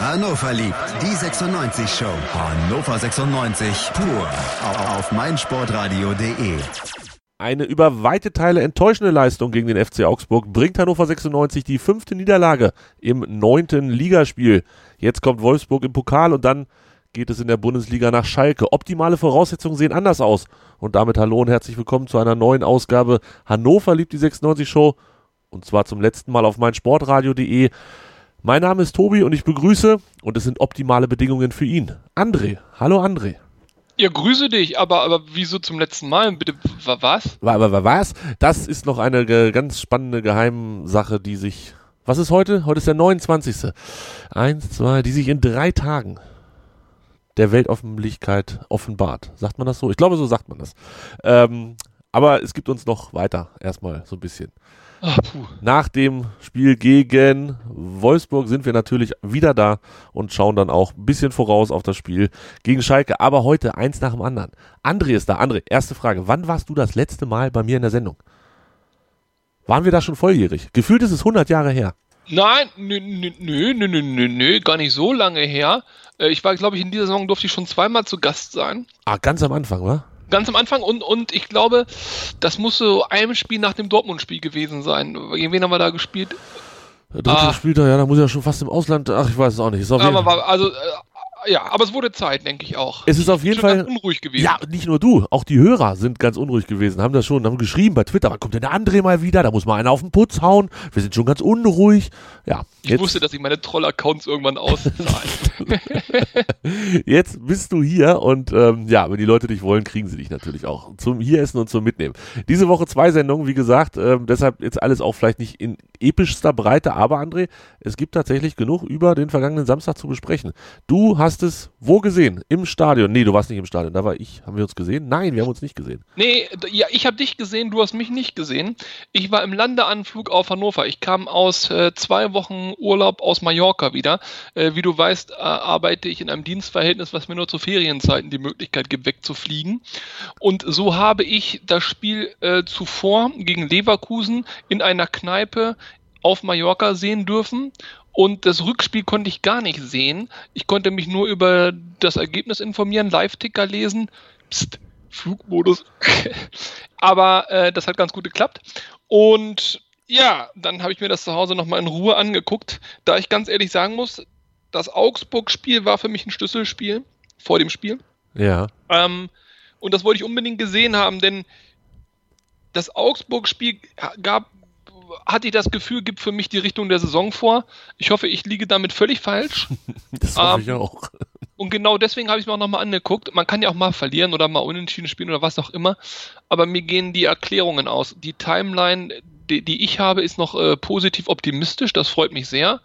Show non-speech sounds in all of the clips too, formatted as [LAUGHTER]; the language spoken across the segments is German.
Hannover liebt die 96 Show. Hannover 96 pur auf meinsportradio.de. Eine über weite Teile enttäuschende Leistung gegen den FC Augsburg bringt Hannover 96 die fünfte Niederlage im neunten Ligaspiel. Jetzt kommt Wolfsburg im Pokal und dann geht es in der Bundesliga nach Schalke. Optimale Voraussetzungen sehen anders aus. Und damit hallo und herzlich willkommen zu einer neuen Ausgabe Hannover liebt die 96 Show. Und zwar zum letzten Mal auf meinsportradio.de. Mein Name ist Tobi und ich begrüße, und es sind optimale Bedingungen für ihn, André. Hallo André. Ja, grüße dich, aber, aber wieso zum letzten Mal? Bitte, was? Was? Das ist noch eine ganz spannende Geheimsache, die sich. Was ist heute? Heute ist der 29. Eins, zwei, die sich in drei Tagen der Weltöffentlichkeit offenbart. Sagt man das so? Ich glaube, so sagt man das. Ähm, aber es gibt uns noch weiter, erstmal so ein bisschen. Ach, Nach dem Spiel gegen Wolfsburg sind wir natürlich wieder da und schauen dann auch ein bisschen voraus auf das Spiel gegen Schalke. Aber heute eins nach dem anderen. André ist da. André, erste Frage. Wann warst du das letzte Mal bei mir in der Sendung? Waren wir da schon volljährig? Gefühlt ist es 100 Jahre her. Nein, nö, nö, nö, nö, nö, nö, gar nicht so lange her. Äh, ich war, glaube ich, in dieser Saison durfte ich schon zweimal zu Gast sein. Ah, ganz am Anfang, wa? Ganz am Anfang und, und ich glaube, das muss so einem Spiel nach dem Dortmund-Spiel gewesen sein. Gegen wen haben wir da gespielt? Der dritte ah. Spieltag, ja, da muss ja schon fast im Ausland, ach, ich weiß es auch nicht. Ist auf aber war, also, äh, ja, aber es wurde Zeit, denke ich auch. Es ist auf jeden Fall unruhig gewesen. Ja, nicht nur du, auch die Hörer sind ganz unruhig gewesen, haben das schon, haben geschrieben bei Twitter, wann kommt denn der André mal wieder? Da muss mal einer auf den Putz hauen. Wir sind schon ganz unruhig. Ja. Ich jetzt. wusste, dass ich meine Troll-Accounts irgendwann auszahle. [LAUGHS] jetzt bist du hier und ähm, ja, wenn die Leute dich wollen, kriegen sie dich natürlich auch zum hier essen und zum Mitnehmen. Diese Woche zwei Sendungen, wie gesagt, ähm, deshalb jetzt alles auch vielleicht nicht in epischster Breite, aber André, es gibt tatsächlich genug über den vergangenen Samstag zu besprechen. Du hast es wo gesehen? Im Stadion? Nee, du warst nicht im Stadion, da war ich. Haben wir uns gesehen? Nein, wir haben uns nicht gesehen. Nee, ja, ich habe dich gesehen, du hast mich nicht gesehen. Ich war im Landeanflug auf Hannover. Ich kam aus äh, zwei Wochen Urlaub aus Mallorca wieder. Äh, wie du weißt, äh, arbeite ich in einem Dienstverhältnis, was mir nur zu Ferienzeiten die Möglichkeit gibt, wegzufliegen. Und so habe ich das Spiel äh, zuvor gegen Leverkusen in einer Kneipe auf Mallorca sehen dürfen und das Rückspiel konnte ich gar nicht sehen. Ich konnte mich nur über das Ergebnis informieren, Live-Ticker lesen. Psst, Flugmodus. [LAUGHS] Aber äh, das hat ganz gut geklappt. Und ja, dann habe ich mir das zu Hause nochmal in Ruhe angeguckt. Da ich ganz ehrlich sagen muss, das Augsburg-Spiel war für mich ein Schlüsselspiel vor dem Spiel. Ja. Ähm, und das wollte ich unbedingt gesehen haben, denn das Augsburg-Spiel gab hatte ich das Gefühl, gibt für mich die Richtung der Saison vor. Ich hoffe, ich liege damit völlig falsch. [LAUGHS] das hoffe ähm, ich auch. Und genau deswegen habe ich es mir auch nochmal angeguckt. Man kann ja auch mal verlieren oder mal unentschieden spielen oder was auch immer. Aber mir gehen die Erklärungen aus. Die Timeline, die, die ich habe, ist noch äh, positiv optimistisch. Das freut mich sehr.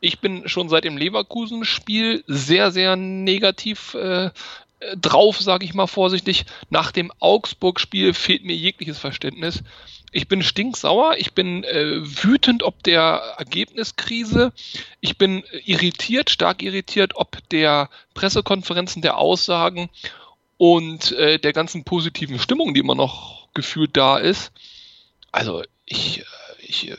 Ich bin schon seit dem Leverkusen-Spiel sehr, sehr negativ äh, drauf, sage ich mal vorsichtig. Nach dem Augsburg-Spiel fehlt mir jegliches Verständnis. Ich bin stinksauer, ich bin äh, wütend ob der Ergebniskrise, ich bin irritiert, stark irritiert ob der Pressekonferenzen, der Aussagen und äh, der ganzen positiven Stimmung, die immer noch gefühlt da ist. Also ich, äh, ich, äh,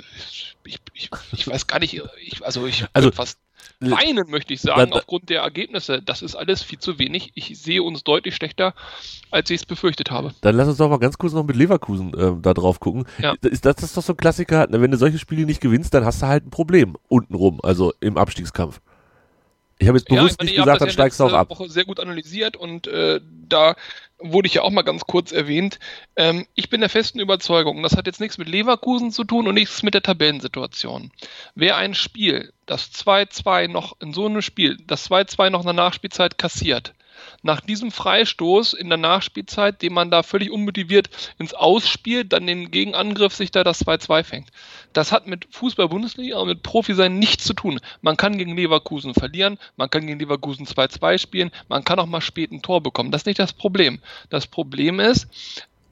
ich, ich, ich weiß gar nicht, ich, also ich also, fast weinen, möchte ich sagen, da, aufgrund der Ergebnisse. Das ist alles viel zu wenig. Ich sehe uns deutlich schlechter, als ich es befürchtet habe. Dann lass uns doch mal ganz kurz noch mit Leverkusen äh, da drauf gucken. Ja. Ist das, das ist doch so ein Klassiker, wenn du solche Spiele nicht gewinnst, dann hast du halt ein Problem untenrum, also im Abstiegskampf. Ich habe jetzt bewusst ja, nicht gesagt, dann steigst du auch ab. Woche sehr gut analysiert und äh, da wurde ich ja auch mal ganz kurz erwähnt. Ähm, ich bin der festen Überzeugung, das hat jetzt nichts mit Leverkusen zu tun und nichts mit der Tabellensituation. Wer ein Spiel, das 2-2 noch in so einem Spiel, das 2-2 noch in der Nachspielzeit kassiert, nach diesem Freistoß in der Nachspielzeit, den man da völlig unmotiviert ins Ausspielt, dann den Gegenangriff sich da das 2-2 fängt. Das hat mit Fußball-Bundesliga und mit Profi-Sein nichts zu tun. Man kann gegen Leverkusen verlieren, man kann gegen Leverkusen 2-2 spielen, man kann auch mal spät ein Tor bekommen. Das ist nicht das Problem. Das Problem ist,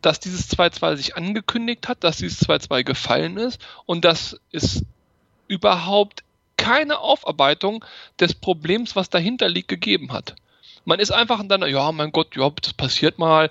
dass dieses 2-2 sich angekündigt hat, dass dieses 2-2 gefallen ist und dass es überhaupt keine Aufarbeitung des Problems, was dahinter liegt, gegeben hat. Man ist einfach dann, ja, mein Gott, ja, das passiert mal,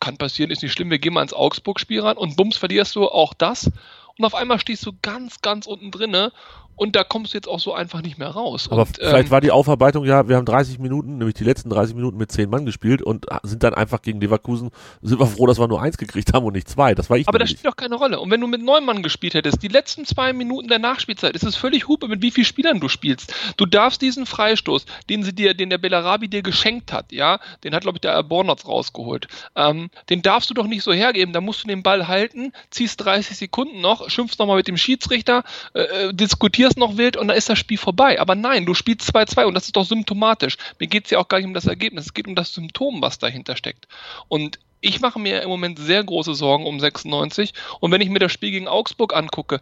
kann passieren, ist nicht schlimm, wir gehen mal ins Augsburg-Spiel ran und bums verlierst du auch das. Und auf einmal stehst du ganz, ganz unten drinne und da kommst du jetzt auch so einfach nicht mehr raus. Aber und, vielleicht ähm, war die Aufarbeitung ja, wir haben 30 Minuten, nämlich die letzten 30 Minuten mit 10 Mann gespielt und sind dann einfach gegen Leverkusen, sind wir froh, dass wir nur eins gekriegt haben und nicht zwei. Das war ich aber das spielt doch keine Rolle. Und wenn du mit neun Mann gespielt hättest, die letzten zwei Minuten der Nachspielzeit, ist es völlig hupe, mit wie vielen Spielern du spielst. Du darfst diesen Freistoß, den sie dir, den der Bellarabi dir geschenkt hat, ja, den hat, glaube ich, der Bornotz rausgeholt, ähm, den darfst du doch nicht so hergeben. Da musst du den Ball halten, ziehst 30 Sekunden noch, schimpfst nochmal mit dem Schiedsrichter, äh, äh, diskutierst noch wild und dann ist das Spiel vorbei. Aber nein, du spielst 2-2 und das ist doch symptomatisch. Mir geht es ja auch gar nicht um das Ergebnis, es geht um das Symptom, was dahinter steckt. Und ich mache mir im Moment sehr große Sorgen um 96. Und wenn ich mir das Spiel gegen Augsburg angucke,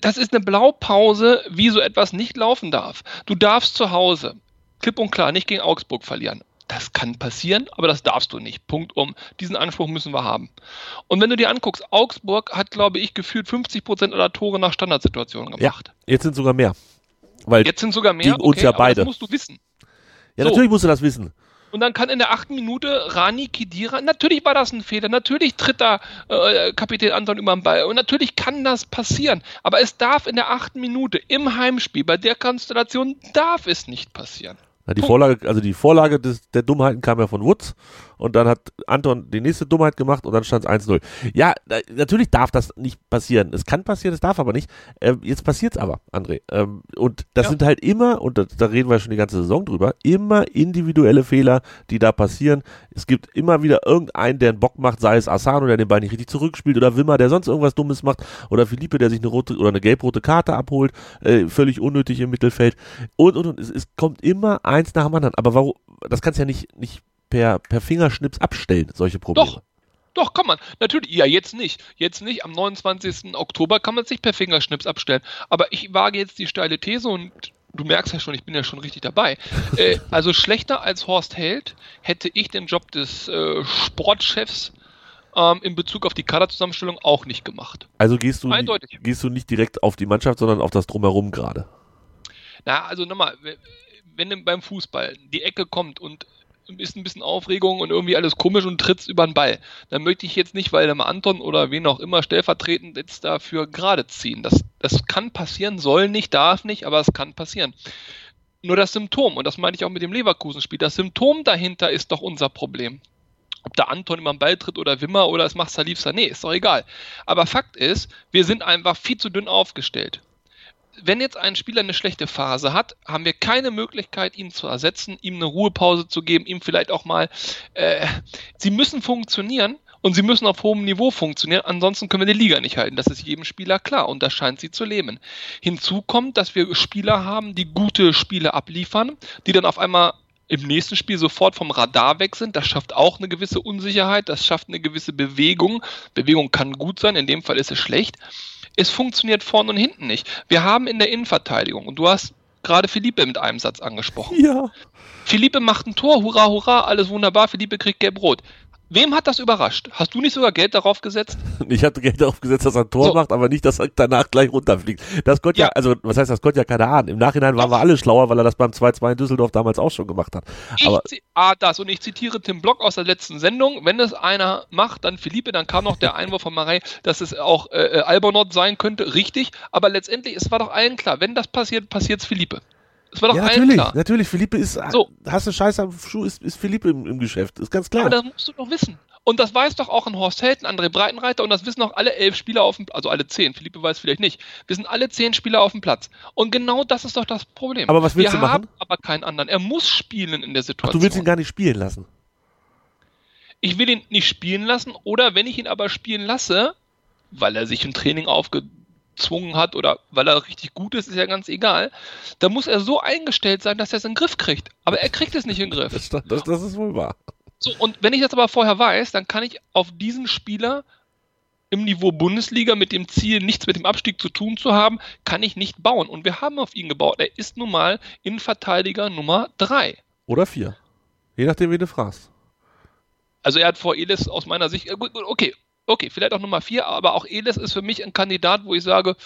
das ist eine Blaupause, wie so etwas nicht laufen darf. Du darfst zu Hause, klipp und klar, nicht gegen Augsburg verlieren. Das kann passieren, aber das darfst du nicht. Punkt um. Diesen Anspruch müssen wir haben. Und wenn du dir anguckst, Augsburg hat, glaube ich, gefühlt 50 Prozent aller Tore nach Standardsituationen gemacht. Jetzt sind sogar mehr. Weil, Jetzt sind sogar mehr. Gegen uns ja aber beide. Das musst du wissen. ja, so. natürlich musst du das wissen. Und dann kann in der achten Minute Rani Kidira, natürlich war das ein Fehler, natürlich tritt da äh, Kapitän Anton über den Ball und natürlich kann das passieren. Aber es darf in der achten Minute im Heimspiel, bei der Konstellation darf es nicht passieren. Die. Vorlage, also die Vorlage des, der Dummheiten kam ja von Wutz und dann hat Anton die nächste Dummheit gemacht und dann stand es 1-0. Ja, natürlich darf das nicht passieren. Es kann passieren, es darf aber nicht. Ähm, jetzt passiert es aber, André. Ähm, und das Ja. sind halt immer, und da, da reden wir schon die ganze Saison drüber, immer individuelle Fehler, die da passieren. Es gibt immer wieder irgendeinen, der einen Bock macht, sei es Asano, der den Ball nicht richtig zurückspielt oder Wimmer, der sonst irgendwas Dummes macht oder Philippe, der sich eine rote oder eine gelb-rote Karte abholt, äh, völlig unnötig im Mittelfeld und und und. Es, es kommt immer eins nach dem anderen. Aber warum? Das kannst du ja nicht, nicht per, per Fingerschnips abstellen, solche Probleme. Doch. Doch, kann man. Natürlich, ja, jetzt nicht. Jetzt nicht. Am 29. Oktober kann man es nicht per Fingerschnips abstellen. Aber ich wage jetzt die steile These und du merkst ja schon, ich bin ja schon richtig dabei. [LAUGHS] äh, also schlechter als Horst Held hätte ich den Job des äh, Sportchefs ähm, in Bezug auf die Kaderzusammenstellung auch nicht gemacht. Also gehst du, Eindeutig. gehst du nicht direkt auf die Mannschaft, sondern auf das Drumherum gerade. Na, also nochmal, wenn beim Fußball die Ecke kommt und ist ein bisschen Aufregung und irgendwie alles komisch und trittst über den Ball, dann möchte ich jetzt nicht, mal Anton oder wen auch immer stellvertretend jetzt dafür gerade ziehen. Das, das kann passieren, soll nicht, darf nicht, aber es kann passieren. Nur das Symptom, und das meine ich auch mit dem Leverkusen-Spiel, das Symptom dahinter ist doch unser Problem. Ob da Anton immer am Ball tritt oder Wimmer oder es macht Salif Sané, ist doch egal. Aber Fakt ist, wir sind einfach viel zu dünn aufgestellt wenn jetzt ein Spieler eine schlechte Phase hat, haben wir keine Möglichkeit, ihn zu ersetzen, ihm eine Ruhepause zu geben, ihm vielleicht auch mal. Äh, sie müssen funktionieren und sie müssen auf hohem Niveau funktionieren, ansonsten können wir die Liga nicht halten. Das ist jedem Spieler klar und das scheint sie zu leben. Hinzu kommt, dass wir Spieler haben, die gute Spiele abliefern, die dann auf einmal im nächsten Spiel sofort vom Radar weg sind. Das schafft auch eine gewisse Unsicherheit, das schafft eine gewisse Bewegung. Bewegung kann gut sein, in dem Fall ist es schlecht. Es funktioniert vorne und hinten nicht. Wir haben in der Innenverteidigung, und du hast gerade Philippe mit einem Satz angesprochen. Ja. Philippe macht ein Tor, hurra, hurra, alles wunderbar, Philippe kriegt gelb-rot. Wem hat das überrascht? Hast du nicht sogar Geld darauf gesetzt? [LAUGHS] Ich hatte Geld darauf gesetzt, dass er ein Tor So. macht, aber nicht, dass er danach gleich runterfliegt. Das konnte ja. Ja. also was heißt, das konnte ja keiner ahnen. Im Nachhinein waren Doch. wir alle schlauer, weil er das beim 2-2 in Düsseldorf damals auch schon gemacht hat. Ich Aber zi- ah, das und ich zitiere Tim Block aus der letzten Sendung. Wenn es einer macht, dann Philippe, dann kam noch der Einwurf von Marei, dass es auch äh, äh, Albonot sein könnte. Richtig, aber letztendlich, es war doch allen klar, wenn das passiert, passiert es Philippe. Es war doch ja, natürlich, klar. natürlich. Philippe ist, So. hast du Scheiße am Schuh, ist, ist Philippe im, im Geschäft. Ist ganz klar. Aber das musst du doch wissen. Und das weiß doch auch ein Horst Held, ein André Breitenreiter und das wissen auch alle elf Spieler auf dem also alle zehn, Philippe weiß vielleicht nicht. Wir sind alle zehn Spieler auf dem Platz. Und genau das ist doch das Problem. Aber was willst Wir du machen? haben aber keinen anderen. Er muss spielen in der Ach, Situation. du willst ihn gar nicht spielen lassen. ich will ihn nicht spielen lassen oder wenn ich ihn aber spielen lasse, weil er sich im Training aufgezwungen hat oder weil er richtig gut ist, ist ja ganz egal, dann muss er so eingestellt sein, dass er es in den Griff kriegt. Aber er kriegt es nicht in den Griff. Das, das, das ist wohl wahr. So, und wenn ich das aber vorher weiß, dann kann ich auf diesen Spieler im Niveau Bundesliga mit dem Ziel, nichts mit dem Abstieg zu tun zu haben, kann ich nicht bauen. Und wir haben auf ihn gebaut. Er ist nun mal Innenverteidiger Nummer 3. Oder vier. Je nachdem, wie du fragst. Also er hat vor Elis aus meiner Sicht, äh, okay, okay, vielleicht auch Nummer 4, aber auch Elis ist für mich ein Kandidat, wo ich sage,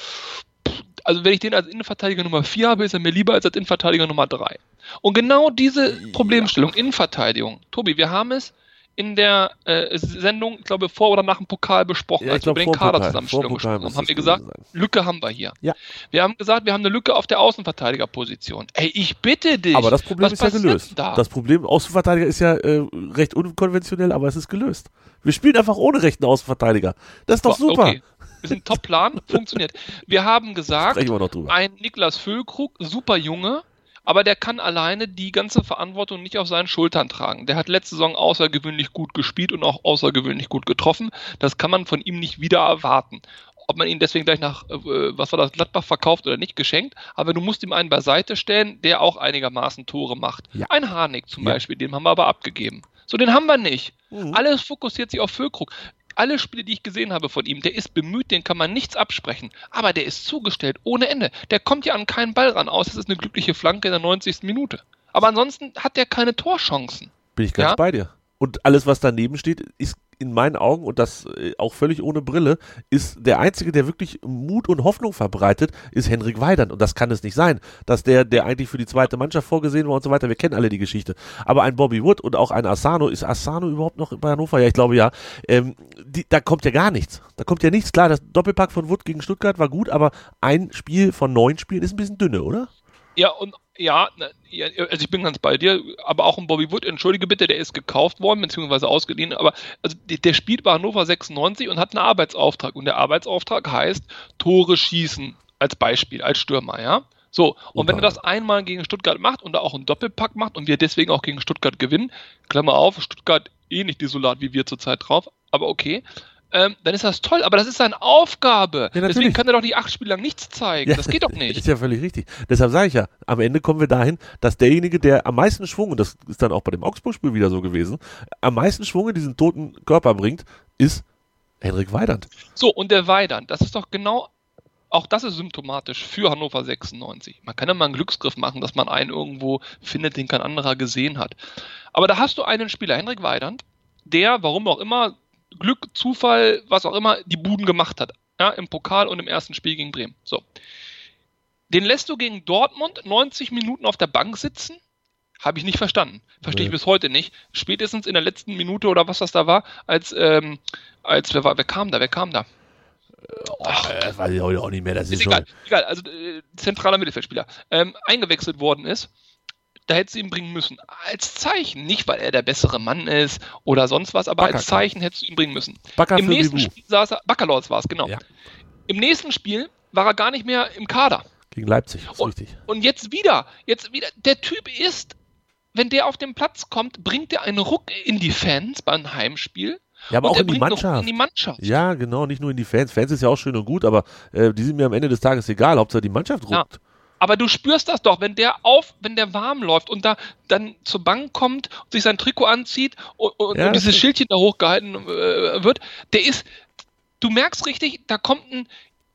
also wenn ich den als Innenverteidiger Nummer 4 habe, ist er mir lieber als als Innenverteidiger Nummer 3. Und genau diese Problemstellung, Innenverteidigung, Tobi, wir haben es in der äh, Sendung, ich glaube, vor oder nach dem Pokal besprochen, Ja, als wir glaub, über den Vor Pokal gesprochen haben, haben wir gesagt, gewesen Lücke haben wir hier. Ja. Wir haben gesagt, wir haben eine Lücke auf der Außenverteidigerposition. Ey, ich bitte dich. Aber das Problem ist ja gelöst. Da? Das Problem Außenverteidiger ist ja äh, recht unkonventionell, aber es ist gelöst. Wir spielen einfach ohne rechten Außenverteidiger. Das ist doch super. Okay. Ist ein Top-Plan, funktioniert. Wir haben [LAUGHS] gesagt, wir ein Niklas Füllkrug, super Junge, aber der kann alleine die ganze Verantwortung nicht auf seinen Schultern tragen. Der hat letzte Saison außergewöhnlich gut gespielt und auch außergewöhnlich gut getroffen. Das kann man von ihm nicht wieder erwarten. Ob man ihn deswegen gleich nach, äh, was war das, Gladbach verkauft oder nicht, geschenkt. Aber du musst ihm einen beiseite stellen, der auch einigermaßen Tore macht. Ja. Ein Harnik zum Ja. Beispiel, den haben wir aber abgegeben. So, den haben wir nicht. Mhm. Alles fokussiert sich auf Füllkrug. Alle Spiele, die ich gesehen habe von ihm, der ist bemüht, den kann man nichts absprechen. Aber der ist zugestellt ohne Ende. Der kommt ja an keinen Ball ran aus. Es ist eine glückliche Flanke in der 90. Minute. Aber ansonsten hat der keine Torchancen. Bin ich ganz Ja? bei dir. Und alles, was daneben steht, ist in meinen Augen, und das äh, auch völlig ohne Brille, ist der Einzige, der wirklich Mut und Hoffnung verbreitet, ist Henrik Weidand. Und das kann es nicht sein, dass der, der eigentlich für die zweite Mannschaft vorgesehen war und so weiter, wir kennen alle die Geschichte. Aber ein Bobby Wood und auch ein Asano, ist Asano überhaupt noch bei Hannover? Ja, ich glaube ja. Ähm, die, da kommt ja gar nichts. Da kommt ja nichts. Klar, das Doppelpack von Wood gegen Stuttgart war gut, aber ein Spiel von neun Spielen ist ein bisschen dünne, oder? Ja, und ja, also ich bin ganz bei dir, aber auch ein Bobby Wood, entschuldige bitte, der ist gekauft worden, beziehungsweise ausgeliehen, aber also der, der spielt bei Hannover 96 und hat einen Arbeitsauftrag. Und der Arbeitsauftrag heißt Tore schießen als Beispiel, als Stürmer, ja. So, und wenn er das einmal gegen Stuttgart macht und da auch einen Doppelpack macht und wir deswegen auch gegen Stuttgart gewinnen, Klammer auf, Stuttgart eh nicht desolat wie wir zurzeit drauf, aber okay, ähm, dann ist das toll, aber das ist seine Aufgabe. natürlich. Deswegen kann er doch die acht Spiele lang nichts zeigen. Ja, Das geht doch nicht. [LAUGHS] Ist ja völlig richtig. Deshalb sage ich ja, am Ende kommen wir dahin, dass derjenige, der am meisten Schwung, und das ist dann auch bei dem Augsburg-Spiel wieder so gewesen, am meisten Schwung in diesen toten Körper bringt, ist Henrik Weidand. So, und der Weidand, das ist doch genau, auch das ist symptomatisch für Hannover 96. Man kann ja mal einen Glücksgriff machen, dass man einen irgendwo findet, den kein anderer gesehen hat. Aber da hast du einen Spieler, Henrik Weidand, der, warum auch immer, Glück, Zufall, was auch immer, die Buden gemacht hat. Ja, im Pokal und im ersten Spiel gegen Bremen. So. Den lässt du gegen Dortmund 90 Minuten auf der Bank sitzen? Habe ich nicht verstanden. Verstehe ich Nee. bis heute nicht. Spätestens in der letzten Minute oder was das da war, als, ähm, als wer, war, wer kam da? Wer kam da? Ach, das weiß ich heute auch nicht mehr. Das ist, Ist egal, egal, also äh, zentraler Mittelfeldspieler, ähm, eingewechselt worden ist, da hättest du ihn bringen müssen. Als Zeichen, nicht weil er der bessere Mann ist oder sonst was, aber Bakker als Zeichen hättest du ihn bringen müssen. Bakker Im nächsten Bibu. Spiel saß er, Baccalords war es, genau. Ja. Im nächsten Spiel war er gar nicht mehr im Kader. Gegen Leipzig, ist Und, richtig. und jetzt wieder, jetzt wieder, der Typ ist, wenn der auf den Platz kommt, bringt er einen Ruck in die Fans beim Heimspiel. Ja, aber und auch in die. In die Mannschaft. Ja, genau, nicht nur in die Fans. Fans ist ja auch schön und gut, aber äh, die sind mir am Ende des Tages egal. Hauptsache die Mannschaft Ja. Aber du spürst das doch, wenn der auf, wenn der warm läuft und da dann zur Bank kommt und sich sein Trikot anzieht und, und, Ja, und dieses Schildchen da hochgehalten äh, wird, der ist, du merkst richtig, da kommt ein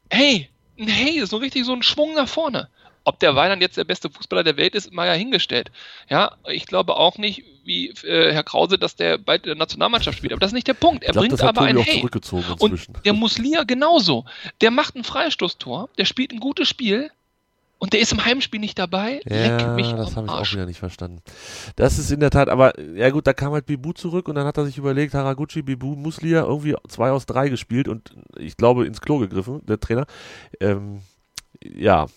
Hey, ein Hey, so richtig so ein Schwung nach vorne. Ob der Weiland jetzt der beste Fußballer der Welt ist, mal ja hingestellt. Ja, ich glaube auch nicht, wie äh, Herr Krause, dass der bald in der Nationalmannschaft spielt. Aber das ist nicht der Punkt. Er Ich glaube, bringt aber Tobi ein Hey. zurückgezogen Und der Muslia genauso. Der macht ein Freistoßtor, der spielt ein gutes Spiel und der ist im Heimspiel nicht dabei. Leck Ja, mich das habe ich auch wieder nicht verstanden. Das ist in der Tat, aber ja gut, da kam halt Bibu zurück und dann hat er sich überlegt, Haraguchi, Bibu, Muslia, irgendwie zwei aus drei gespielt und ich glaube ins Klo gegriffen, der Trainer. Ähm, ja.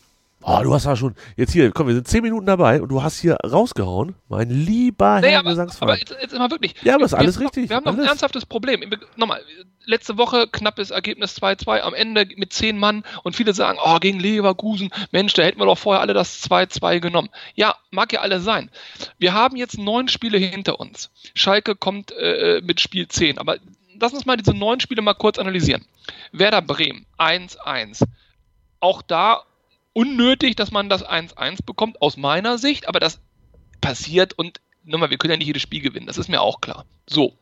Oh, du hast ja schon, jetzt hier, komm, wir sind zehn Minuten dabei und du hast hier rausgehauen, mein lieber Herr aber, aber Gesangsverein. jetzt, jetzt mal wirklich. Ja, aber ist Wir- alles wir, richtig, Wir haben noch ein alles. ernsthaftes Problem. Nochmal, letzte Woche knappes Ergebnis 2-2 am Ende mit 10 Mann und viele sagen, oh, gegen Leverkusen, Mensch, da hätten wir doch vorher alle das 2-2 genommen. Ja, mag ja alle sein. Wir haben jetzt neun Spiele hinter uns. Schalke kommt äh, mit Spiel 10, aber lass uns mal diese neun Spiele mal kurz analysieren. Werder Bremen 1-1. Auch da unnötig, dass man das 1-1 bekommt, aus meiner Sicht, aber das passiert und nochmal, wir können ja nicht jedes Spiel gewinnen, das ist mir auch klar. So.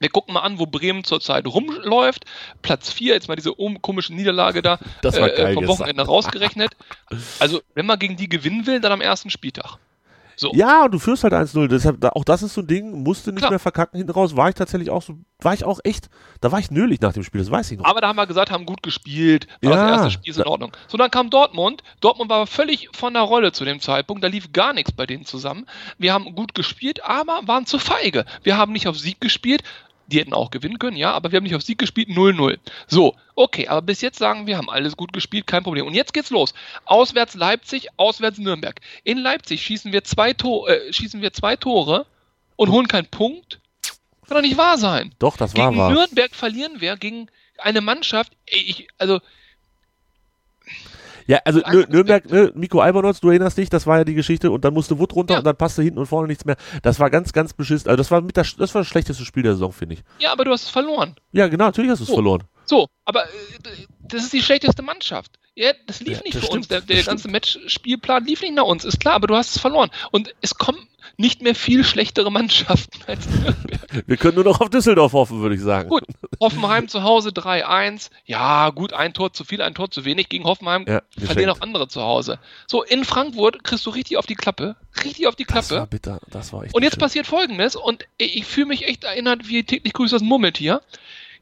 Wir gucken mal an, wo Bremen zurzeit rumläuft. Platz 4, jetzt mal diese komische Niederlage da Das war äh, vom. Wochenende rausgerechnet. Also, wenn man gegen die gewinnen will, dann am ersten Spieltag. So. Ja, und du führst halt 1-0. Deshalb, auch das ist so ein Ding, musste nicht Klar. mehr verkacken hinten raus. War ich tatsächlich auch so, war ich auch echt, da war ich nölig nach dem Spiel, das weiß ich noch. Aber da haben wir gesagt, haben gut gespielt, war Ja. das erste Spiel ist in Ordnung. So, dann kam Dortmund. Dortmund war völlig von der Rolle zu dem Zeitpunkt. Da lief gar nichts bei denen zusammen. Wir haben gut gespielt, aber waren zu feige. Wir haben nicht auf Sieg gespielt. Die hätten auch gewinnen können, ja, aber wir haben nicht auf Sieg gespielt, 0-0. So, okay, aber bis jetzt sagen wir, haben alles gut gespielt, kein Problem. Und jetzt geht's los. Auswärts Leipzig, auswärts Nürnberg. In Leipzig schießen wir zwei, to äh, schießen wir zwei Tore und holen keinen Punkt. Kann doch nicht wahr sein. Doch, das war Gegen wahr. Nürnberg verlieren wir gegen eine Mannschaft. Ich, also, Ja, also Nür- Nürnberg, ne, Miko Albanotz, du erinnerst dich, das war ja die Geschichte und dann musste Wood runter Ja. und dann passte hinten und vorne nichts mehr. Das war ganz, ganz beschissen. Also das war mit das, das war das schlechteste Spiel der Saison, finde ich. ja, aber du hast es verloren. Ja, genau, natürlich hast du es Oh. verloren. So, aber äh, das ist die schlechteste Mannschaft. Ja, das lief Ja, nicht das für stimmt, uns. Der, der ganze Matchspielplan lief nicht nach uns, ist klar, aber du hast es verloren. Und es kommen nicht mehr viel schlechtere Mannschaften als Nürnberg. Wir können nur noch auf Düsseldorf hoffen, würde ich sagen. Gut, Hoffenheim zu Hause 3-1. Ja, gut, ein Tor zu viel, ein Tor zu wenig. Gegen Hoffenheim Ja, verlieren auch andere zu Hause. So, in Frankfurt kriegst du richtig auf die Klappe. Richtig auf die Das war Klappe. bitter, das war echt Und jetzt schön. passiert folgendes, und ich fühle mich echt erinnert, wie täglich grüßt das Murmeltier.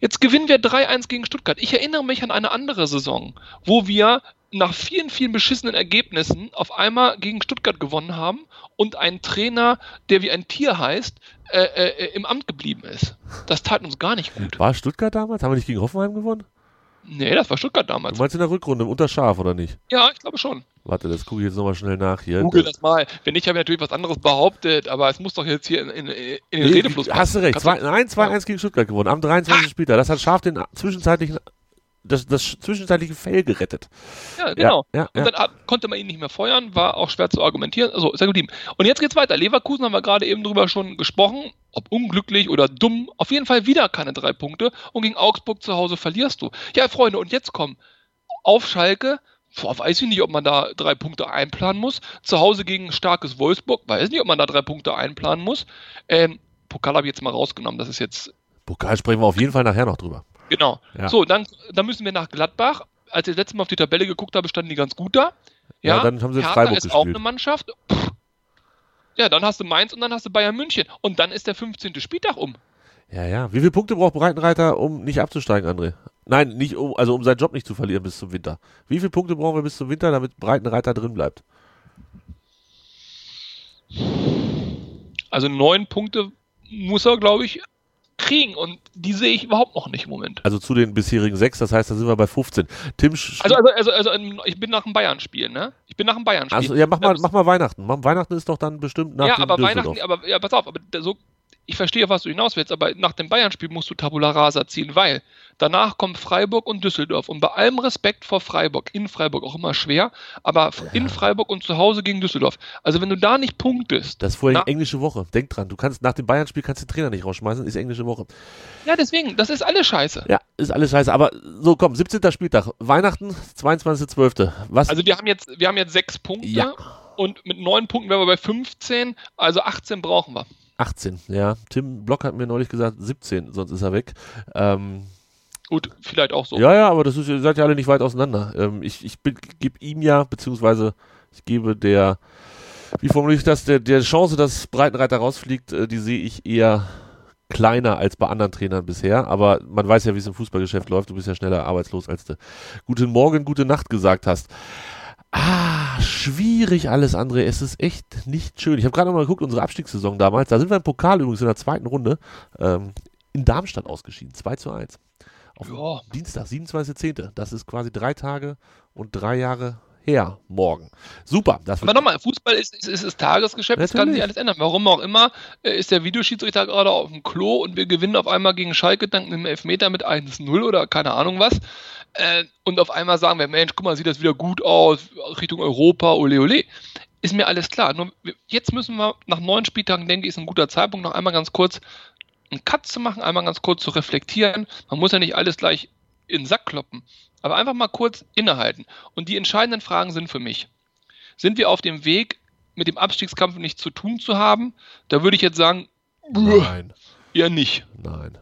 Jetzt gewinnen wir 3-1 gegen Stuttgart. Ich erinnere mich an eine andere Saison, wo wir nach vielen, vielen beschissenen Ergebnissen auf einmal gegen Stuttgart gewonnen haben und ein Trainer, der wie ein Tier heißt, äh, äh, im Amt geblieben ist. Das tat uns gar nicht gut. War Stuttgart damals? Haben wir nicht gegen Hoffenheim gewonnen? Nee, das war Stuttgart Du damals. meinst in der Rückrunde unter Scharf, oder nicht? Ja, ich glaube schon. Warte, das gucke ich jetzt nochmal schnell nach hier. Google das mal. Wenn nicht, habe ich natürlich was anderes behauptet, aber es muss doch jetzt hier in, in, in den Nee, Redefluss Hast du recht. Zwei, nein, 2-1 gegen Stuttgart gewonnen. Am 23. Spieltag. Das hat Scharf den zwischenzeitlichen, das, das zwischenzeitliche Fell gerettet. Ja, genau. Ja, ja, Und dann konnte man ihn nicht mehr feuern, war auch schwer zu argumentieren. Also ist er geblieben. Und jetzt geht's weiter. Leverkusen haben wir gerade eben drüber schon gesprochen. Ob unglücklich oder dumm. Auf jeden Fall wieder keine drei Punkte. Und gegen Augsburg zu Hause verlierst du. Ja, Freunde, und jetzt kommen auf Schalke. Boah, weiß ich nicht, ob man da drei Punkte einplanen muss. Zu Hause gegen starkes Wolfsburg. Weiß nicht, ob man da drei Punkte einplanen muss. Ähm, Pokal habe ich jetzt mal rausgenommen. Das ist jetzt Pokal sprechen wir auf jeden Fall nachher noch drüber. Genau. Ja. So, dann, dann müssen wir nach Gladbach. Als ich das letzte Mal auf die Tabelle geguckt habe, standen die ganz gut da. Ja, Ja, dann haben sie Hertha Freiburg ist auch gespielt. eine Mannschaft. Pff. Ja, dann hast du Mainz und dann hast du Bayern München. Und dann ist der 15. Spieltag um. Ja, ja. Wie viele Punkte braucht Breitenreiter, um nicht abzusteigen, André? Nein, nicht um, also um seinen Job nicht zu verlieren bis zum Winter. Wie viele Punkte brauchen wir bis zum Winter, damit Breitenreiter drin bleibt? Also neun Punkte muss er, glaube ich, kriegen. Und die sehe ich überhaupt noch nicht im Moment. Also zu den bisherigen sechs, das heißt, da sind wir bei 15. Tim, sch- Also, also, also, also ähm, ich bin nach dem Bayern-Spiel, ne? Ich bin nach dem Bayern-Spiel. also, ja, mach mal, mach mal Weihnachten. Weihnachten ist doch dann bestimmt nach ja, dem aber Düsseldorf. Weihnachten, aber ja, pass auf, aber so, ich verstehe, auf was du hinaus willst, aber nach dem Bayern-Spiel musst du Tabula Rasa ziehen, weil danach kommen Freiburg und Düsseldorf. Und bei allem Respekt vor Freiburg, in Freiburg auch immer schwer, aber in Freiburg und zu Hause gegen Düsseldorf. Also wenn du da nicht punktest, Das ist vorher Na- englische Woche. Denk dran, du kannst nach dem Bayern-Spiel kannst den Trainer nicht rausschmeißen, ist englische Woche. ja deswegen, das ist alles scheiße. Ja, ist alles scheiße. Aber so, komm, 17. Spieltag. Weihnachten, 22.12. Was? Also wir haben jetzt, wir haben jetzt sechs Punkte Ja. und mit neun Punkten wären wir bei 15, also 18 brauchen wir. 18, ja. Tim Block hat mir neulich gesagt 17, sonst ist er weg. Ähm, Gut, vielleicht auch so. Ja, ja, aber das ist, ihr seid ja alle nicht weit auseinander. Ähm, ich ich gebe ihm ja, beziehungsweise ich gebe der, wie formuliere ich das, der, der Chance, dass Breitenreiter rausfliegt, äh, die sehe ich eher kleiner als bei anderen Trainern bisher. Aber man weiß ja, wie es im Fußballgeschäft läuft. Du bist ja schneller arbeitslos, als du guten Morgen, gute Nacht gesagt hast. Ah, schwierig alles, André. Es ist echt nicht schön. Ich habe gerade mal geguckt, unsere Abstiegssaison damals. Da sind wir im Pokal übrigens in der zweiten Runde ähm, in Darmstadt ausgeschieden. 2 zu 1. Auf Ja. Dienstag, 27.10. Das ist quasi drei Tage und drei Jahre her morgen. Super. Das Aber nochmal, Fußball ist, ist, ist das Tagesgeschäft, das kann Natürlich. sich alles ändern. Warum auch immer äh, ist der Videoschiedsrichter gerade auf dem Klo und wir gewinnen auf einmal gegen Schalke dank einem Elfmeter mit 1-0 oder keine Ahnung was. Äh, und auf einmal sagen wir, Mensch, guck mal, sieht das wieder gut aus, Richtung Europa, ole ole. Ist mir alles klar. Nur jetzt müssen wir, nach neun Spieltagen, denke ich, ist ein guter Zeitpunkt, noch einmal ganz kurz einen Cut zu machen, einmal ganz kurz zu reflektieren. Man muss ja nicht alles gleich in den Sack kloppen, aber einfach mal kurz innehalten. Und die entscheidenden Fragen sind für mich, sind wir auf dem Weg, mit dem Abstiegskampf nichts zu tun zu haben? Da würde ich jetzt sagen, Nein, eher nicht. nein.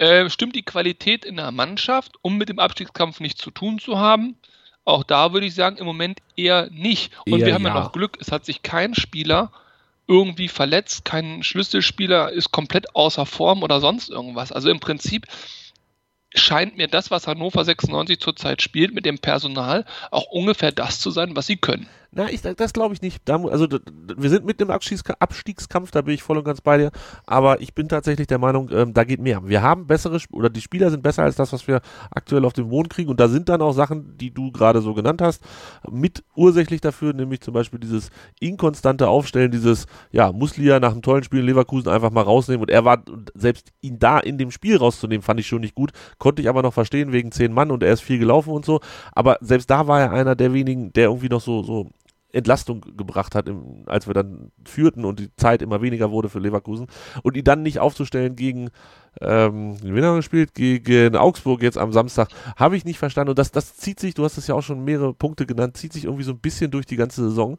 Äh, stimmt die Qualität in der Mannschaft, um mit dem Abstiegskampf nichts zu tun zu haben? Auch da würde ich sagen, im Moment eher nicht. Und Eher wir haben ja ja. noch Glück, es hat sich kein Spieler irgendwie verletzt, kein Schlüsselspieler ist komplett außer Form oder sonst irgendwas. Also im Prinzip scheint mir das, was Hannover 96 zurzeit spielt mit dem Personal, auch ungefähr das zu sein, was sie können. Na, ich, das glaube ich nicht. Da, also wir sind mit dem Abstiegskampf, da bin ich voll und ganz bei dir. Aber ich bin tatsächlich der Meinung, ähm, da geht mehr. Wir haben bessere, oder die Spieler sind besser als das, was wir aktuell auf dem Boden kriegen. Und da sind dann auch Sachen, die du gerade so genannt hast, mit ursächlich dafür, nämlich zum Beispiel dieses inkonstante Aufstellen, dieses, ja, Muslia nach einem tollen Spiel in Leverkusen einfach mal rausnehmen. Und er war, selbst ihn da in dem Spiel rauszunehmen, fand ich schon nicht gut. Konnte ich aber noch verstehen, wegen zehn Mann und er ist viel gelaufen und so. Aber selbst da war er einer der wenigen, der irgendwie noch so, so Entlastung gebracht hat, im, als wir dann führten und die Zeit immer weniger wurde für Leverkusen. Und ihn dann nicht aufzustellen gegen, ähm, wen haben wir gespielt? Gegen Augsburg jetzt am Samstag, habe ich nicht verstanden. Und das, das zieht sich, du hast es ja auch schon mehrere Punkte genannt, zieht sich irgendwie so ein bisschen durch die ganze Saison.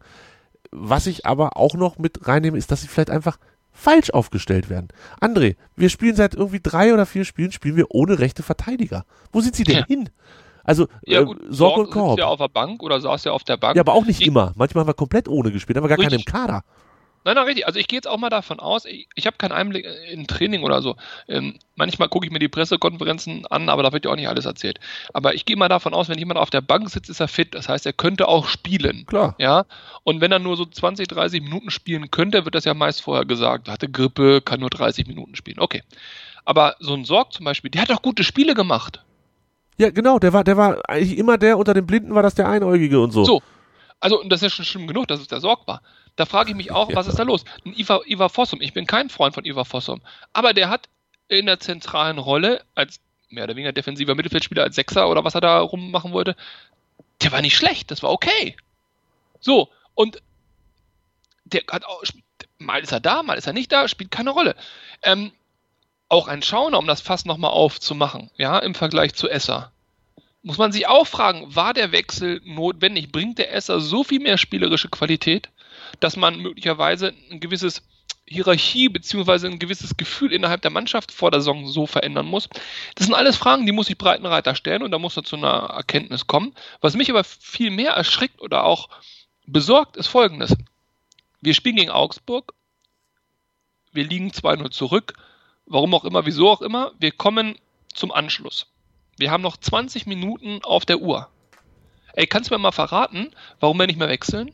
Was ich aber auch noch mit reinnehme, ist, dass sie vielleicht einfach falsch aufgestellt werden. André, wir spielen seit irgendwie drei oder vier Spielen, spielen wir ohne rechte Verteidiger. Wo sind sie denn ja. hin? Also ja, äh, gut, äh, Sorg, und Korb. ja auf der Bank oder saß ja auf der Bank. Ja, aber auch nicht ich, immer. Manchmal haben wir komplett ohne gespielt, haben wir gar richtig. keinen im Kader. Nein, nein, richtig. Also ich gehe jetzt auch mal davon aus, ich, ich habe keinen Einblick in Training oder so. Ähm, manchmal gucke ich mir die Pressekonferenzen an, aber da wird ja auch nicht alles erzählt. Aber ich gehe mal davon aus, wenn jemand auf der Bank sitzt, ist er fit. Das heißt, er könnte auch spielen. Klar. Ja. Und wenn er nur so 20, 30 Minuten spielen könnte, wird das ja meist vorher gesagt. Hatte Grippe, kann nur 30 Minuten spielen. Okay. Aber so ein Sorg zum Beispiel, der hat doch gute Spiele gemacht. Ja, genau, der war, der war eigentlich immer der, unter den Blinden war das der Einäugige und so. So. Also, das ist ja schon schlimm genug, das ist der sorgbar. Da frage ich mich auch, [LAUGHS] ja. was ist da los? Ein Iva, Iva Fossum, ich bin kein Freund von Iva Fossum, aber der hat in der zentralen Rolle als mehr oder weniger defensiver Mittelfeldspieler, als Sechser oder was er da rummachen wollte, der war nicht schlecht, das war okay. So, und der hat auch, mal ist er da, mal ist er nicht da, spielt keine Rolle. Ähm, auch ein Schauner, um das Fass nochmal aufzumachen, ja, im Vergleich zu Esser. Muss man sich auch fragen, war der Wechsel notwendig? Bringt der Esser so viel mehr spielerische Qualität, dass man möglicherweise ein gewisses Hierarchie bzw. ein gewisses Gefühl innerhalb der Mannschaft vor der Saison so verändern muss? Das sind alles Fragen, die muss sich Breitenreiter stellen und da muss er zu einer Erkenntnis kommen. Was mich aber viel mehr erschrickt oder auch besorgt, ist folgendes. Wir spielen gegen Augsburg, wir liegen 2-0 zurück, Warum auch immer, wieso auch immer, wir kommen zum Anschluss. Wir haben noch 20 Minuten auf der Uhr. Ey, kannst du mir mal verraten, warum wir nicht mehr wechseln?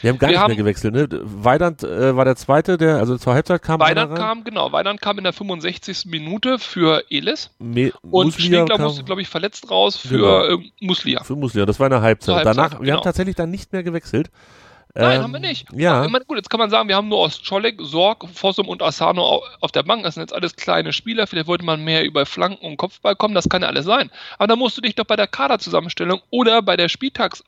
Wir haben gar wir nicht haben, mehr gewechselt, ne? Weidand äh, war der zweite, der, also zur Halbzeit kam. Weidand kam, genau, Weidand kam in der 65. Minute für Elis. Me und Schwegler musste, glaube ich, verletzt raus für genau. äh, Muslia. Für Muslia, das war in der Halbzeit. Halbzeit Danach, genau. wir haben genau. tatsächlich dann nicht mehr gewechselt. Nein, ähm, haben wir nicht. Ja. Meine, gut, jetzt kann man sagen, wir haben nur aus Czolek, Sorg, Fossum und Asano auf der Bank. Das sind jetzt alles kleine Spieler. Vielleicht wollte man mehr über Flanken und Kopfball kommen. Das kann ja alles sein. Aber da musst du dich doch bei der Kaderzusammenstellung oder bei der Spieltags-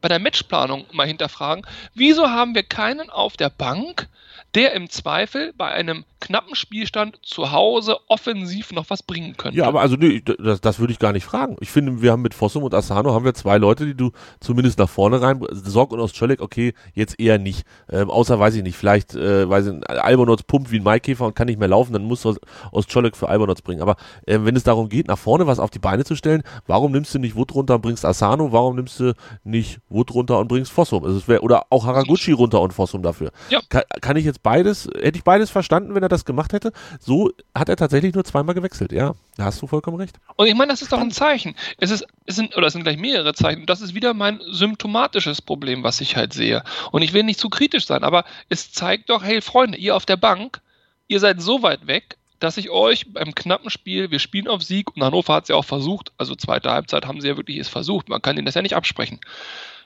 bei der Matchplanung mal hinterfragen. Wieso haben wir keinen auf der Bank, der im Zweifel bei einem knappen Spielstand zu Hause offensiv noch was bringen könnte. Ja, aber also nee, das, das würde ich gar nicht fragen. Ich finde, wir haben mit Fossum und Asano haben wir zwei Leute, die du zumindest nach vorne rein, Sorg und Ostscholek, okay, jetzt eher nicht. Ähm, außer, weiß ich nicht, vielleicht, äh, weiß ich, Albonotz pumpt wie ein Maikäfer und kann nicht mehr laufen, dann muss Ostscholek für Albonotz bringen. Aber äh, wenn es darum geht, nach vorne was auf die Beine zu stellen, warum nimmst du nicht Wood runter und bringst Asano? Warum nimmst du nicht Wood runter und bringst Fossum? Also wär, oder auch Haraguchi runter und Fossum dafür. Ja. Kann, kann ich jetzt beides, hätte ich beides verstanden, wenn er das gemacht hätte. So hat er tatsächlich nur zweimal gewechselt, ja. Da hast du vollkommen recht. Und ich meine, das ist doch ein Zeichen. Es ist, es sind, oder es sind gleich mehrere Zeichen. Das ist wieder mein symptomatisches Problem, was ich halt sehe. Und ich will nicht zu kritisch sein, aber es zeigt doch, hey Freunde, ihr auf der Bank, ihr seid so weit weg, dass ich euch beim knappen Spiel, wir spielen auf Sieg und Hannover hat es ja auch versucht, also zweite Halbzeit haben sie ja wirklich es versucht, man kann ihnen das ja nicht absprechen.